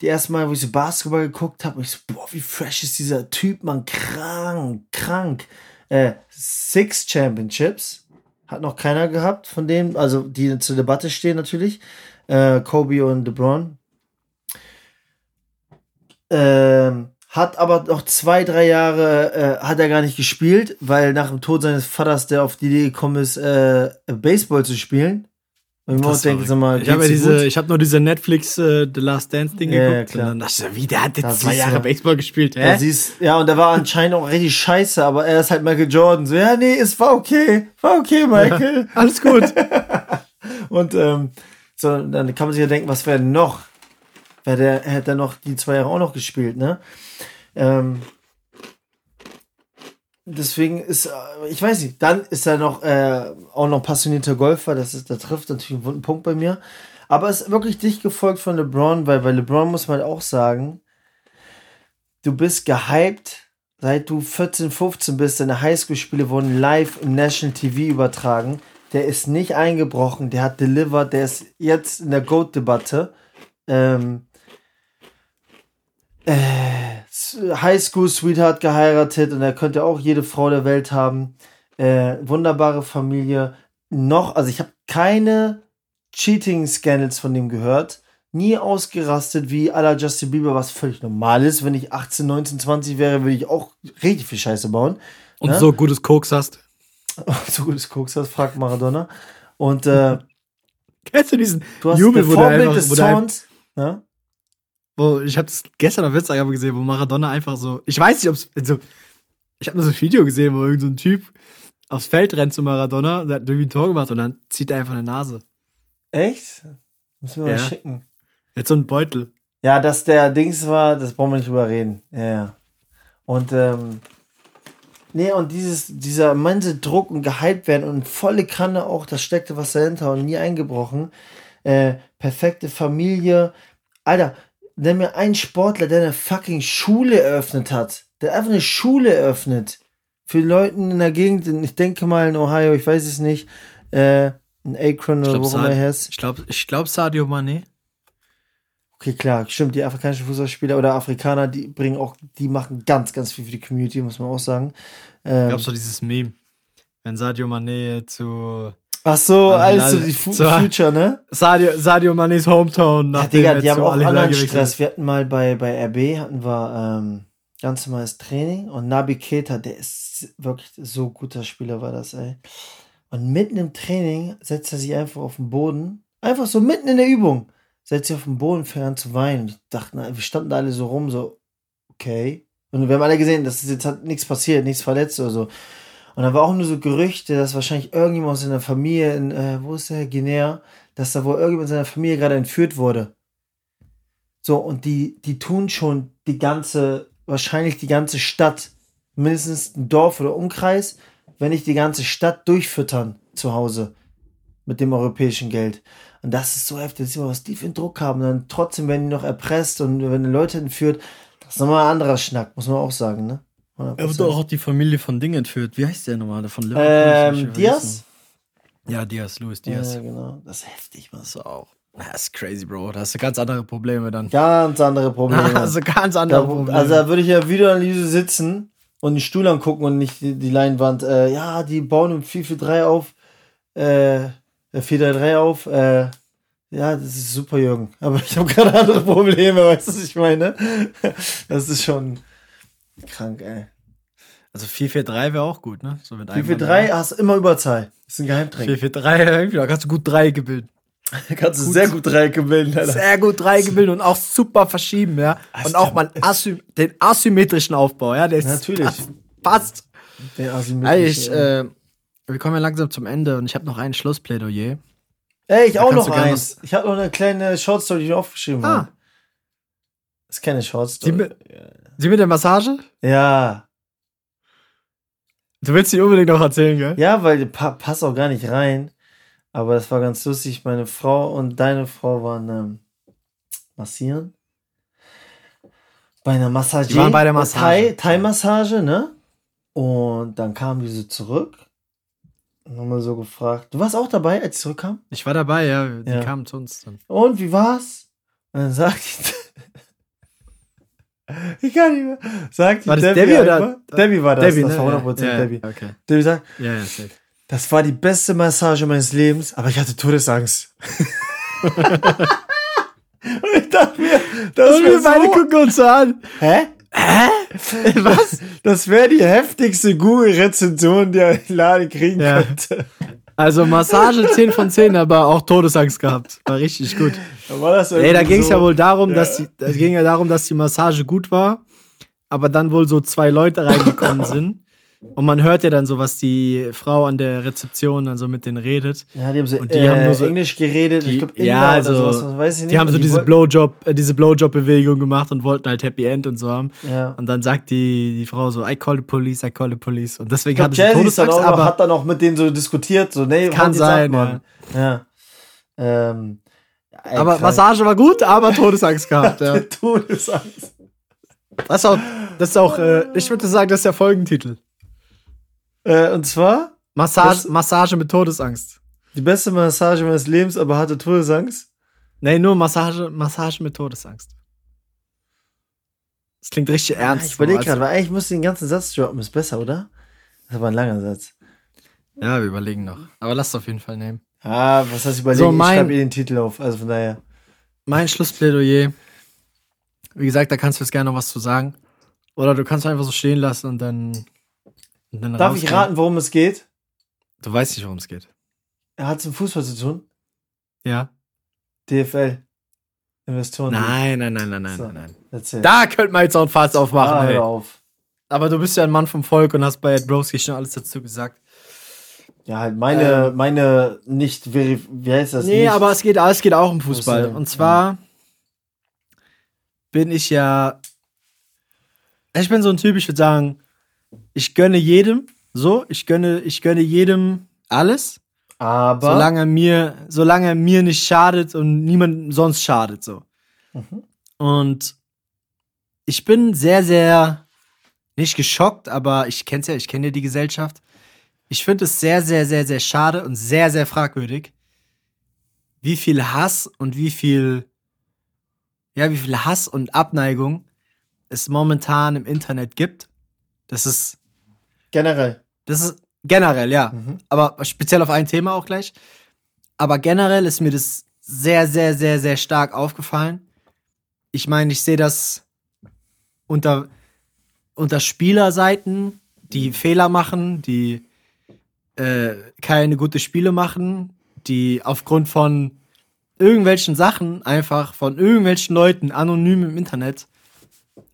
die erste Mal, wo ich so Basketball geguckt habe, ich so, boah, wie fresh ist dieser Typ, man, krank, krank. Äh, Six Championships hat noch keiner gehabt von denen, also die zur Debatte stehen natürlich. Äh, Kobe und LeBron. Ähm, hat aber noch zwei, drei Jahre äh, hat er gar nicht gespielt, weil nach dem Tod seines Vaters der auf die Idee gekommen ist, äh, Baseball zu spielen. Und ich muss denken, sag mal, ich habe ja diese, ich habe nur diese Netflix äh, The Last Dance Ding Ja, ja, geguckt. klar. Und dann dachte ich, so, wie der hat jetzt zwei Jahre. Baseball gespielt, Ja, hä? siehst, ja, und der war anscheinend auch richtig scheiße, aber er ist halt Michael Jordan. So, ja, nee, es war okay. War okay, Michael. <laughs> Alles gut. <laughs> Und ähm, so, dann kann man sich ja denken, was wäre noch? Wäre der, hätte er noch die zwei Jahre auch noch gespielt, ne? Ähm, deswegen ist, äh, ich weiß nicht, dann ist er noch äh, auch noch passionierter Golfer, das ist, da trifft natürlich einen wunden Punkt bei mir. Aber ist wirklich dicht gefolgt von LeBron, weil bei LeBron muss man auch sagen, du bist gehypt, seit du 14, 15 bist, deine Highschool-Spiele wurden live im National TV übertragen. Der ist nicht eingebrochen, der hat delivered, der ist jetzt in der GOAT-Debatte. Ähm, äh, Highschool-Sweetheart geheiratet und er könnte auch jede Frau der Welt haben. Äh, wunderbare Familie. Noch, also ich habe keine Cheating-Scandals von dem gehört. Nie ausgerastet wie à la Justin Bieber, was völlig normal ist. Wenn ich 18, 19, 20 wäre, würde ich auch richtig viel Scheiße bauen. Und Ne? so gutes Koks hast. <laughs> so gutes Koks hast, fragt Maradona. Und äh, <laughs> Kennst du diesen du hast Jubel, wo der Vorbild einfach, des wo der, Sounds. Ne? Wo, ich habe gestern auf Instagram gesehen, wo Maradona einfach so, ich weiß nicht, ob es, also, ich habe nur so ein Video gesehen, wo irgendein so ein Typ aufs Feld rennt zu Maradona, der hat irgendwie ein Tor gemacht und dann zieht er einfach eine Nase. Echt? Müssen wir Ja. mal schicken. Jetzt so ein Beutel. Ja, dass der Dings war, das brauchen wir nicht drüber reden. Ja, ja. Und, ähm, nee, und dieses, dieser immense Druck und gehypt werden und volle Kanne auch, das steckte was dahinter und nie eingebrochen. Äh, perfekte Familie. Alter, nenn mir einen Sportler, der eine fucking Schule eröffnet hat. Der einfach eine Schule eröffnet. Für Leute in der Gegend, ich denke mal in Ohio, ich weiß es nicht, äh, in Akron Ich oder glaube, wo immer er ist. ich glaub, ich glaub Sadio Mané. Okay, klar, stimmt. Die afrikanischen Fußballspieler oder Afrikaner, die bringen auch, die machen ganz, ganz viel für die Community, muss man auch sagen. Ähm, Gab so dieses Meme. Wenn Sadio Mané zu ach so, Also, alles so die Fu so- Future, ne? Sadio, Sadio Manés Hometown Ja, Digga, die haben so auch alle anderen Stress. Wir hatten mal bei, bei RB, hatten wir ähm, ganz normales Training und Nabi Keita, der ist wirklich so guter Spieler war das, ey. Und mitten im Training setzt er sich einfach auf den Boden, einfach so mitten in der Übung, setzt sich auf den Boden, fängt an zu weinen. Ich dachte, wir standen da alle so rum, so, okay. Und wir haben alle gesehen, dass jetzt hat nichts passiert, nichts verletzt oder so. Und da war auch nur so Gerüchte, dass wahrscheinlich irgendjemand aus seiner Familie in, äh, wo ist der, Guinea, dass da wohl irgendjemand in seiner Familie gerade entführt wurde. So, und die, die tun schon die ganze, wahrscheinlich die ganze Stadt, mindestens ein Dorf oder Umkreis, wenn nicht die ganze Stadt durchfüttern zu Hause mit dem europäischen Geld. Und das ist so heftig, dass sie was die für einen Druck haben. Und dann trotzdem werden die noch erpresst und wenn die Leute entführt, das ist nochmal ein anderer Schnack, muss man auch sagen, ne? Er wurde auch die Familie von Ding entführt. Wie heißt der nochmal? Von Liverpool? Ähm, Diaz? Ja, Diaz, Luis Diaz. Ja, genau. Das ist heftig. Das ist auch. Das ist crazy, Bro. Da hast du ganz andere Probleme dann. Ganz andere Probleme. <laughs> Also ganz Da, andere wo- Probleme. also da würde ich ja Videoanalyse sitzen und den Stuhl angucken und nicht die, die Leinwand. Äh, ja, die bauen im 443 auf, äh, 433 auf. Äh, ja, das ist super, Jürgen. Aber ich habe <laughs> gerade andere Probleme, weißt du, was ich meine? Das ist schon krank, ey. also 443 wäre auch gut, ne? So mit einem 443 hast du immer Überzahl. Das ist ein Geheimtrick. 443, irgendwie, da kannst du gut drei gebildet. <laughs> Kannst du sehr gut Dreiecke bilden, Alter. Sehr gut drei gebildet und auch super verschieben, ja. Und auch mal asy den asymmetrischen Aufbau, ja. Der ist Natürlich. Passt. Der asymmetrische, ich, äh, wir kommen ja langsam zum Ende und ich habe noch ein Schlussplädoyer. Ey, ich auch kannst noch eins. Ich habe noch eine kleine Shortstory, die ich aufgeschrieben Ah. habe. Das ist keine Die Shortstory. mit, die mit der Massage? Ja. Du willst die unbedingt noch erzählen, gell? Ja, weil die pa passt auch gar nicht rein. Aber das war ganz lustig. Meine Frau und deine Frau waren ähm, massieren. Bei einer Massage. Die waren bei der Massage. Thai- Thai-Massage, ne? Und dann kamen die so zurück. Und haben wir so gefragt. Du warst auch dabei, als sie zurückkam? Ich war dabei, ja. Die Ja. kamen zu uns dann. Und wie war's? Und dann sagt die. Ich kann nicht mehr. Sagt die War das Debbie, Debbie oder- Debbie war das. Debbie, das war 100% ja, Debbie. Okay. Debbie sagt, Ja, ja, safe. das war die beste Massage meines Lebens, aber ich hatte Todesangst. Und ich dachte mir, das Und wir beide so, gucken uns so an. Hä? Hä? <laughs> Was? Das wäre die heftigste Google-Rezension, die ein Laden kriegen Ja. könnte. Also Massage 10 von 10, aber auch Todesangst gehabt. War richtig gut. Da war das Ey, da ging es so, ja wohl darum, Ja. dass die, es ging ja darum, dass die Massage gut war, aber dann wohl so zwei Leute reingekommen <laughs> sind. Und man hört ja dann so, was die Frau an der Rezeption dann so mit denen redet. Ja, die haben so, Und die äh, haben nur so- Englisch geredet. Die, ich glaub, ja, oder also, sowas, weiß ich nicht. die haben so diese wollten- Blowjob, äh, diese Blowjob-Bewegung gemacht und wollten halt Happy End und so haben. Ja. Und dann sagt die, die Frau so, I call the police, I call the police. Und deswegen glaub, sie Jazzy ist dann Todesangst, auch noch, aber hat dann auch mit denen so diskutiert, so, nee, Kann sein, sagt man? Ja. Ähm, ey, aber krank. Massage war gut, aber Todesangst gehabt. <laughs> Ja. Todesangst. Das ist auch, das ist auch äh, ich würde sagen, das ist der Folgentitel. Äh, und zwar, Massage, Massage mit Todesangst. die beste Massage meines Lebens, aber hatte Todesangst. Nee, nur Massage, Massage mit Todesangst. Das klingt richtig ernst. ich überlege gerade, weil eigentlich müsste ich den ganzen Satz droppen, ist besser, oder? Das war ein langer Satz. Ja, wir überlegen noch. Aber lass es auf jeden Fall nehmen. Ah, was heißt überlegen? So, ich mein- schreibe ihr den Titel auf, also von daher. Mein Schlussplädoyer. Wie gesagt, da kannst du jetzt gerne noch was zu sagen. Oder du kannst einfach so stehen lassen und dann. Darf ich raten, worum es geht? Du weißt nicht, worum es geht. Er hat es mit Fußball zu tun. Ja? DFL. Investoren. Nein, nein, nein, nein, nein, So. nein, nein. Erzähl. Da könnte man jetzt auch ein Fass aufmachen. ah, ey. hör auf. Aber du bist ja ein Mann vom Volk und hast bei Ed Broski schon alles dazu gesagt. Ja, halt meine, meine nicht wie heißt das? Ähm. Nee, nicht aber es geht, es geht auch um Fußball. Fußball, Und zwar bin ich ja. Ich bin so ein Typ, ich würde sagen, ich gönne jedem, so, ich gönne, ich gönne jedem alles, aber solange er mir, solange mir nicht schadet und niemand sonst schadet, so. Mhm. Und ich bin sehr, sehr, nicht geschockt, aber ich kenn's ja, ich kenne ja die Gesellschaft. Ich finde es sehr, sehr, sehr, sehr schade und sehr, sehr fragwürdig, wie viel Hass und wie viel, ja, wie viel Hass und Abneigung es momentan im Internet gibt. Das ist, generell. das ist generell, ja. Mhm. Aber speziell auf ein Thema auch gleich. Aber generell ist mir das sehr, sehr, sehr, sehr stark aufgefallen. Ich meine, ich sehe das unter, unter Spielerseiten, die Fehler machen, die äh, keine gute Spiele machen, die aufgrund von irgendwelchen Sachen einfach von irgendwelchen Leuten anonym im Internet,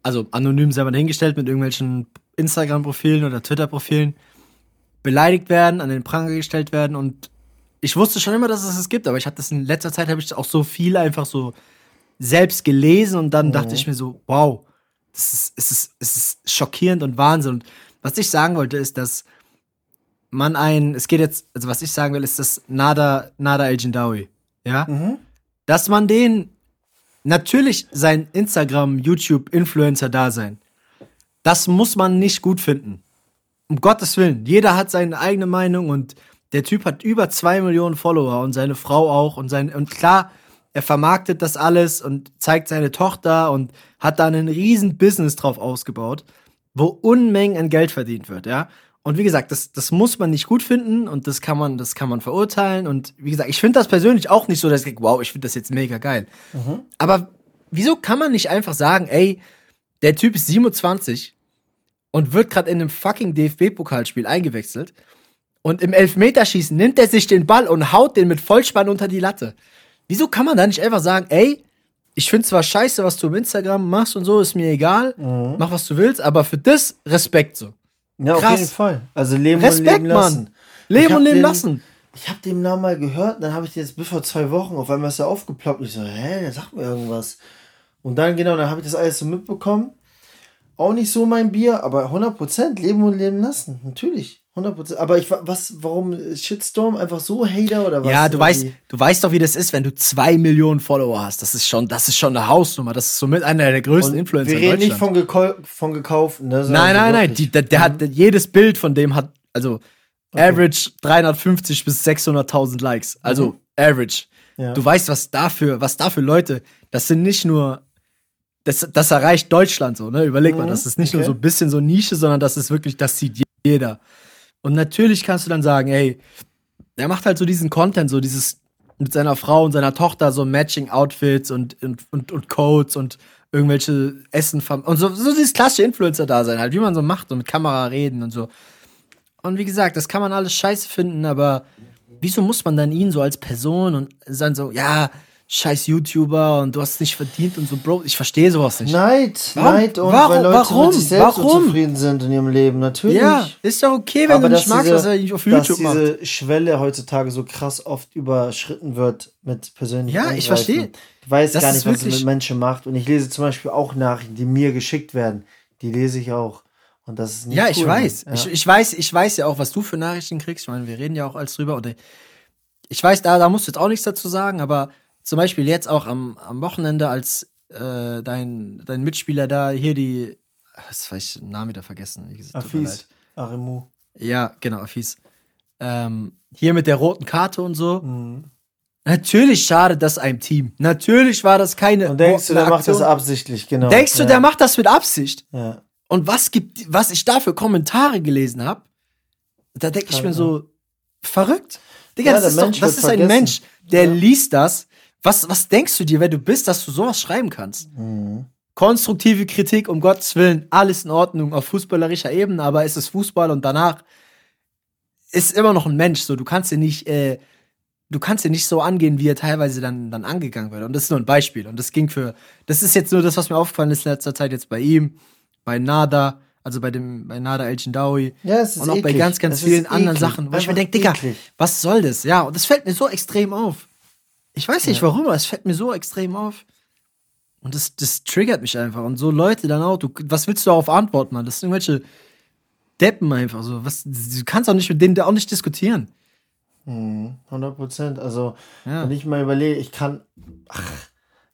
also anonym selber dahingestellt mit irgendwelchen Instagram-Profilen oder Twitter-Profilen, beleidigt werden, an den Pranger gestellt werden und ich wusste schon immer, dass es das gibt, aber ich hatte das in letzter Zeit habe ich auch so viel einfach so selbst gelesen und dann dachte ich mir so, wow, das ist, es ist, es ist schockierend und Wahnsinn. Und was ich sagen wollte, ist, dass man ein, es geht jetzt, also was ich sagen will, ist das Nada, Nada El Jindawi, ja? Dass man den, natürlich sein Instagram, YouTube, Influencer-Dasein, das muss man nicht gut finden. Um Gottes Willen. Jeder hat seine eigene Meinung und der Typ hat über zwei Millionen Follower und seine Frau auch und sein, und klar, er vermarktet das alles und zeigt seine Tochter und hat da einen riesen Business drauf ausgebaut, wo Unmengen an Geld verdient wird, ja. Und wie gesagt, das, das muss man nicht gut finden und das kann man, das kann man verurteilen. Und wie gesagt, ich finde das persönlich auch nicht so, dass ich denke, wow, ich finde das jetzt mega geil. Aber wieso kann man nicht einfach sagen, ey, der Typ ist 27 und wird gerade in einem fucking DFB-Pokalspiel eingewechselt und im Elfmeterschießen nimmt er sich den Ball und haut den mit Vollspann unter die Latte. Wieso kann man da nicht einfach sagen, ey, ich finde zwar scheiße, was du im Instagram machst und so, ist mir egal, mach was du willst, aber für das Respekt so. Ja, auf Krass. jeden Fall. Also leben Respekt, und leben lassen. Mann. Leben und leben den- lassen. Ich habe den Namen mal gehört, dann habe ich jetzt bis vor zwei Wochen, auf einmal ist er aufgeploppt und ich so, hä, der sagt mir irgendwas. Und dann, genau, dann habe ich das alles so mitbekommen. Auch nicht so mein Bier, aber 100% leben und leben lassen. Natürlich. 100%. Aber ich, wa- was, warum Shitstorm? Einfach so Hater oder was? Ja, du weißt, du weißt doch, wie das ist, wenn du zwei Millionen Follower hast. Das ist schon, das ist schon eine Hausnummer. Das ist somit einer der größten Und Influencer wir in reden nicht Deutschland. von, gekau von gekauften, ne? nein, nein, nein. Die, der, der hat jedes Bild von dem hat, also average 350 bis 600.000 Likes. Also average. Ja. Du weißt, was dafür, was da für Leute, das sind nicht nur, das, das erreicht Deutschland so, ne? Überleg mal, das ist nicht nur okay. so ein bisschen so Nische, sondern das ist wirklich, das sieht jeder. Und natürlich kannst du dann sagen, ey, der macht halt so diesen Content, so dieses mit seiner Frau und seiner Tochter so Matching Outfits und, und, und, und Codes und irgendwelche Essen und so, so dieses klassische Influencer-Dasein halt, wie man so macht und mit Kamera reden und so. Und wie gesagt, das kann man alles scheiße finden, aber wieso muss man dann ihn so als Person und dann so, ja, scheiß YouTuber und du hast es nicht verdient und so, Bro, ich verstehe sowas nicht. Neid, Warum? Neid und Warum? weil Leute Warum? mit sich selbst Warum? unzufrieden sind in ihrem Leben, natürlich. ja, ist doch okay, wenn aber du dass nicht magst, diese, was er nicht auf dass YouTube macht. diese Schwelle heutzutage so krass oft überschritten wird mit persönlichen Ja, ich verstehe. Du weißt Das gar nicht, was es mit Menschen macht. Und ich lese zum Beispiel auch Nachrichten, die mir geschickt werden. Die lese ich auch. Und das ist nicht Ja, ich cool, weiß. Mann. Ich, ich weiß, ich weiß ja auch, was du für Nachrichten kriegst. Ich meine, wir reden ja auch alles drüber. Oder ich weiß, da, da musst du jetzt auch nichts dazu sagen, aber zum Beispiel jetzt auch am, am Wochenende, als äh, dein, dein Mitspieler da hier die, was weiß ich, den Namen wieder vergessen. Afis, Arimu. Ja, genau, Afis. Ähm, hier mit der roten Karte und so. Natürlich schadet das einem Team. Natürlich war das keine. Und denkst du, der macht das Aktion. absichtlich, genau. Denkst du, ja. der macht das mit Absicht? Ja. Und was gibt, was ich da für Kommentare gelesen habe, da denke ich mir so, verrückt. Digga, Ja, das ist, doch, das ist ein. Mensch, der liest das. Was, was denkst du dir, wer du bist, dass du sowas schreiben kannst? Mhm. Konstruktive Kritik, um Gottes Willen, alles in Ordnung auf fußballerischer Ebene, aber es ist Fußball und danach ist immer noch ein Mensch. So, du kannst dir nicht, äh, du kannst dir nicht so angehen, wie er teilweise dann, dann angegangen wird. Und das ist nur ein Beispiel. Und das ging für, das ist jetzt nur das, was mir aufgefallen ist in letzter Zeit jetzt bei ihm, bei Nada, also bei dem, bei Nada El Jindawi. Ja, es ist und auch bei eklig. ganz, ganz Es ist vielen anderen. Sachen, wo ich mir denke, Digga, was soll das? Ja, und das fällt mir so extrem auf. Ich weiß nicht warum, aber es fällt mir so extrem auf. Und das, das triggert mich einfach. Und so Leute dann auch, du, was willst du darauf antworten, Mann? Das sind irgendwelche Deppen einfach so. Was, du kannst auch nicht mit denen auch nicht diskutieren. 100 Prozent. Also, Ja. wenn ich mal überlege, ich kann, ach,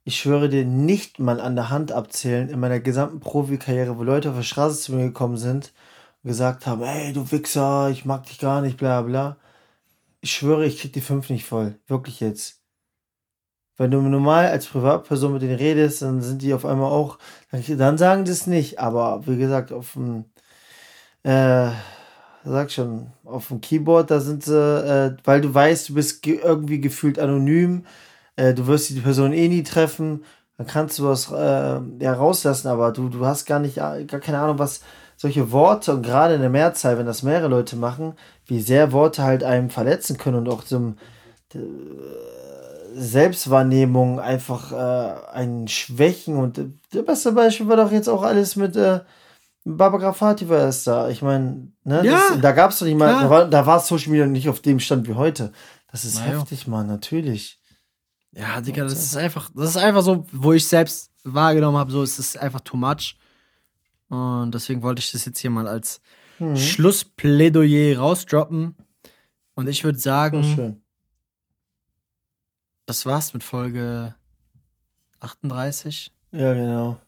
ich schwöre dir, nicht mal an der Hand abzählen in meiner gesamten Profikarriere, wo Leute auf der Straße zu mir gekommen sind und gesagt haben, ey, du Wichser, ich mag dich gar nicht, bla bla. Ich schwöre, ich krieg die fünf nicht voll. Wirklich jetzt. Wenn du normal als Privatperson mit denen redest, dann sind die auf einmal auch, dann, sagen die es nicht. Aber wie gesagt, auf dem, äh, sag schon, auf dem Keyboard, da sind sie, äh, weil du weißt, du bist ge irgendwie gefühlt anonym, äh, du wirst die Person eh nie treffen, dann kannst du was äh, ja, rauslassen, aber du, du hast gar nicht, gar keine Ahnung, was solche Worte und gerade in der Mehrzahl, wenn das mehrere Leute machen, wie sehr Worte halt einem verletzen können und auch zum, äh, Selbstwahrnehmung einfach äh, ein Schwächen und äh, das beste Beispiel war doch jetzt auch alles mit äh, Baba Grafati war erst da. Ich meine, ne, Ja, das, da gab es doch nicht mal, klar. da war, da war Social Media nicht auf dem Stand wie heute. Das ist Na ja. heftig, Mann, natürlich. Ja, Digga, das ist einfach, das ist einfach so, wo ich selbst wahrgenommen habe, so es ist einfach too much. Und deswegen wollte ich das jetzt hier mal als Mhm. Schlussplädoyer rausdroppen. Und ich würde sagen. Das war's mit Folge 38. Ja, genau.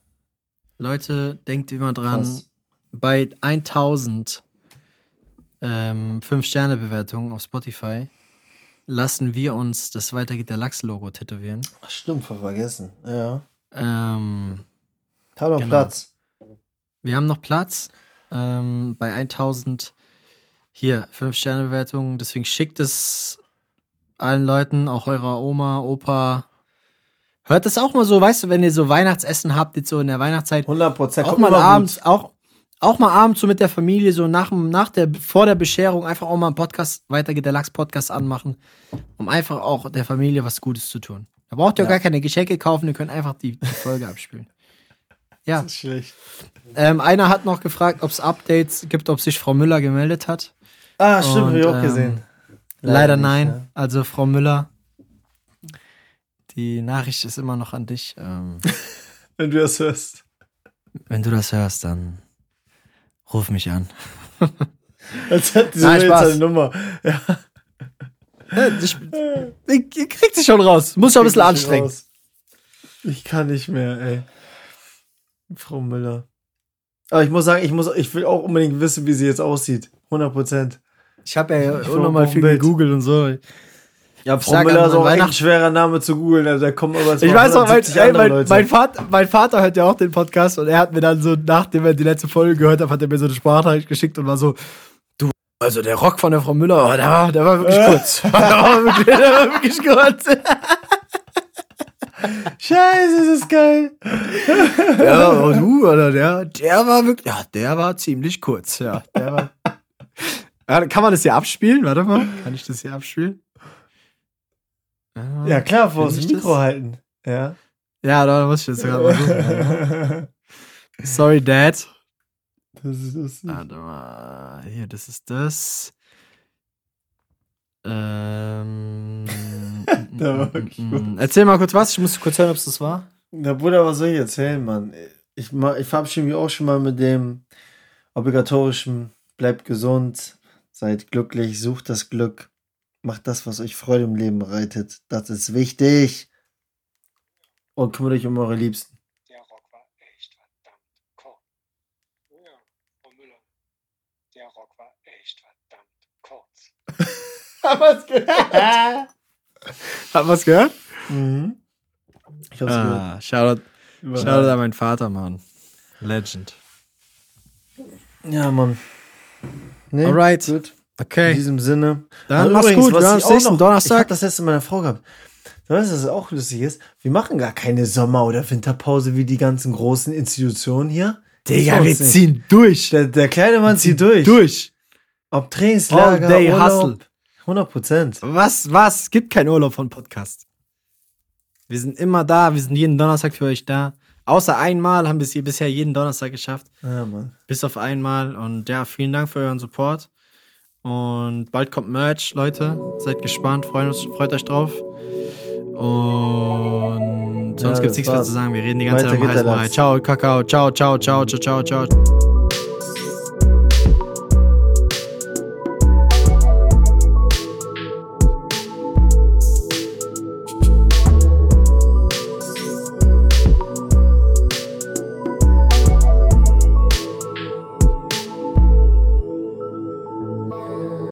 Leute, denkt immer dran, Krass. bei 1000 ähm, 5-Sterne-Bewertungen auf Spotify lassen wir uns das Weiter geht der Lachs-Logo tätowieren. Ach, stimmt, vergessen. Ja. Ähm, Hab noch Genau. Platz. Wir haben noch Platz ähm, bei 1000 hier 5-Sterne-Bewertungen. Deswegen schickt es allen Leuten, auch eurer Oma, Opa. Hört es auch mal so, weißt du, wenn ihr so Weihnachtsessen habt, jetzt so in der Weihnachtszeit, 100 Prozent. auch mal abends, auch, auch mal abends so mit der Familie, so nach, dem- nach der, vor der Bescherung einfach auch mal einen Podcast, weiter geht der Lachs-Podcast anmachen, um einfach auch der Familie was Gutes zu tun. Da braucht ihr auch Ja. gar keine Geschenke kaufen, ihr könnt einfach die, die Folge <laughs> abspielen. Ja. Das ist schlecht. Ähm, einer hat noch gefragt, ob es Updates gibt, ob sich Frau Müller gemeldet hat. Ah, stimmt, hab ich auch ähm, gesehen. Leider, nicht, nein. ne? Also Frau Müller, die Nachricht ist immer noch an dich. Ähm, <laughs> Wenn du das hörst. wenn du das hörst, dann ruf mich an. <laughs> Als hätte sie Nein, Spaß. eine Nummer. <laughs> Ja. Ich, ich, ich krieg sie schon raus. Muss schon ein bisschen anstrengen. Raus. Ich kann nicht mehr, ey. Frau Müller. Aber ich muss sagen, ich, muss, ich will auch unbedingt wissen, wie sie jetzt aussieht. 100 Prozent. Ich habe ja Ich auch nochmal viel gegoogelt und so. Ja, an ist auch echt ein schwerer Name zu googeln. Also da kommen aber Ich weiß auch, mein, 270 ey, mein, mein, Vater, mein Vater hört ja auch den Podcast und er hat mir dann so, nachdem er die letzte Folge gehört hat, hat er mir so eine Sprachnachricht geschickt und war so, du, also der Rock von der Frau Müller, oh, der, war, der war wirklich kurz. <laughs> der, war wirklich, der war wirklich kurz. <laughs> Scheiße, das ist geil. Ja, aber du, oder der, der war wirklich, ja, der war ziemlich kurz, ja. Der war. Kann man das hier abspielen? Warte mal. Kann ich das hier abspielen? Ja, klar, vor das Mikro das? halten. Ja. Ja, da muss ich jetzt gerade mal suchen. <laughs> Sorry, Dad. Das ist lustig. Warte mal. Hier, das ist das. Ähm, <laughs> Der war wirklich mm, Erzähl mal kurz was. Ich muss kurz hören, ob es das war. Na Bruder, was soll ich erzählen, Mann? Ich, ich verabschiede mich auch schon mal mit dem obligatorischen Bleibt gesund, seid glücklich, sucht das Glück, macht das, was euch Freude im Leben bereitet. Das ist wichtig. Und kümmert euch um eure Liebsten. Der Rock war echt verdammt kurz. Ja, Frau Müller. Der Rock war echt verdammt kurz. <laughs> Haben wir's gehört? <laughs> Hat was gehört? mhm. Ich hab's Ah, Shoutout, gehört. Shoutout an meinen Vater, Mann. Legend. Ja, Mann. Nee, Alright. Gut. In Okay. diesem Sinne. Dann Und mach's übrigens, gut. Wir ich uns auch nächsten noch- Donnerstag. Ich hab das letzte Mal eine Frau gehabt. Weißt du, was auch lustig ist? Wir machen gar keine Sommer- oder Winterpause wie die ganzen großen Institutionen hier. Digga, wir nicht. ziehen durch. Der, der kleine Mann zieht durch. Durch. Ob Trainingslager, All day Urlaub. hustle. 100 Prozent. Was, was? Es gibt keinen Urlaub von Podcast. Wir sind immer da. Wir sind jeden Donnerstag für euch da. Außer einmal haben wir es hier bisher jeden Donnerstag geschafft. Ja, Mann. Bis auf einmal. Und ja, vielen Dank für euren Support. Und bald kommt Merch, Leute. Seid gespannt, freut, freut euch drauf. Und sonst Ja, gibt's das nichts mehr zu sagen. Wir reden die ganze Weiter Zeit. Lachs. Ciao, Kakao. Ciao, ciao, ciao, ciao, ciao, ciao.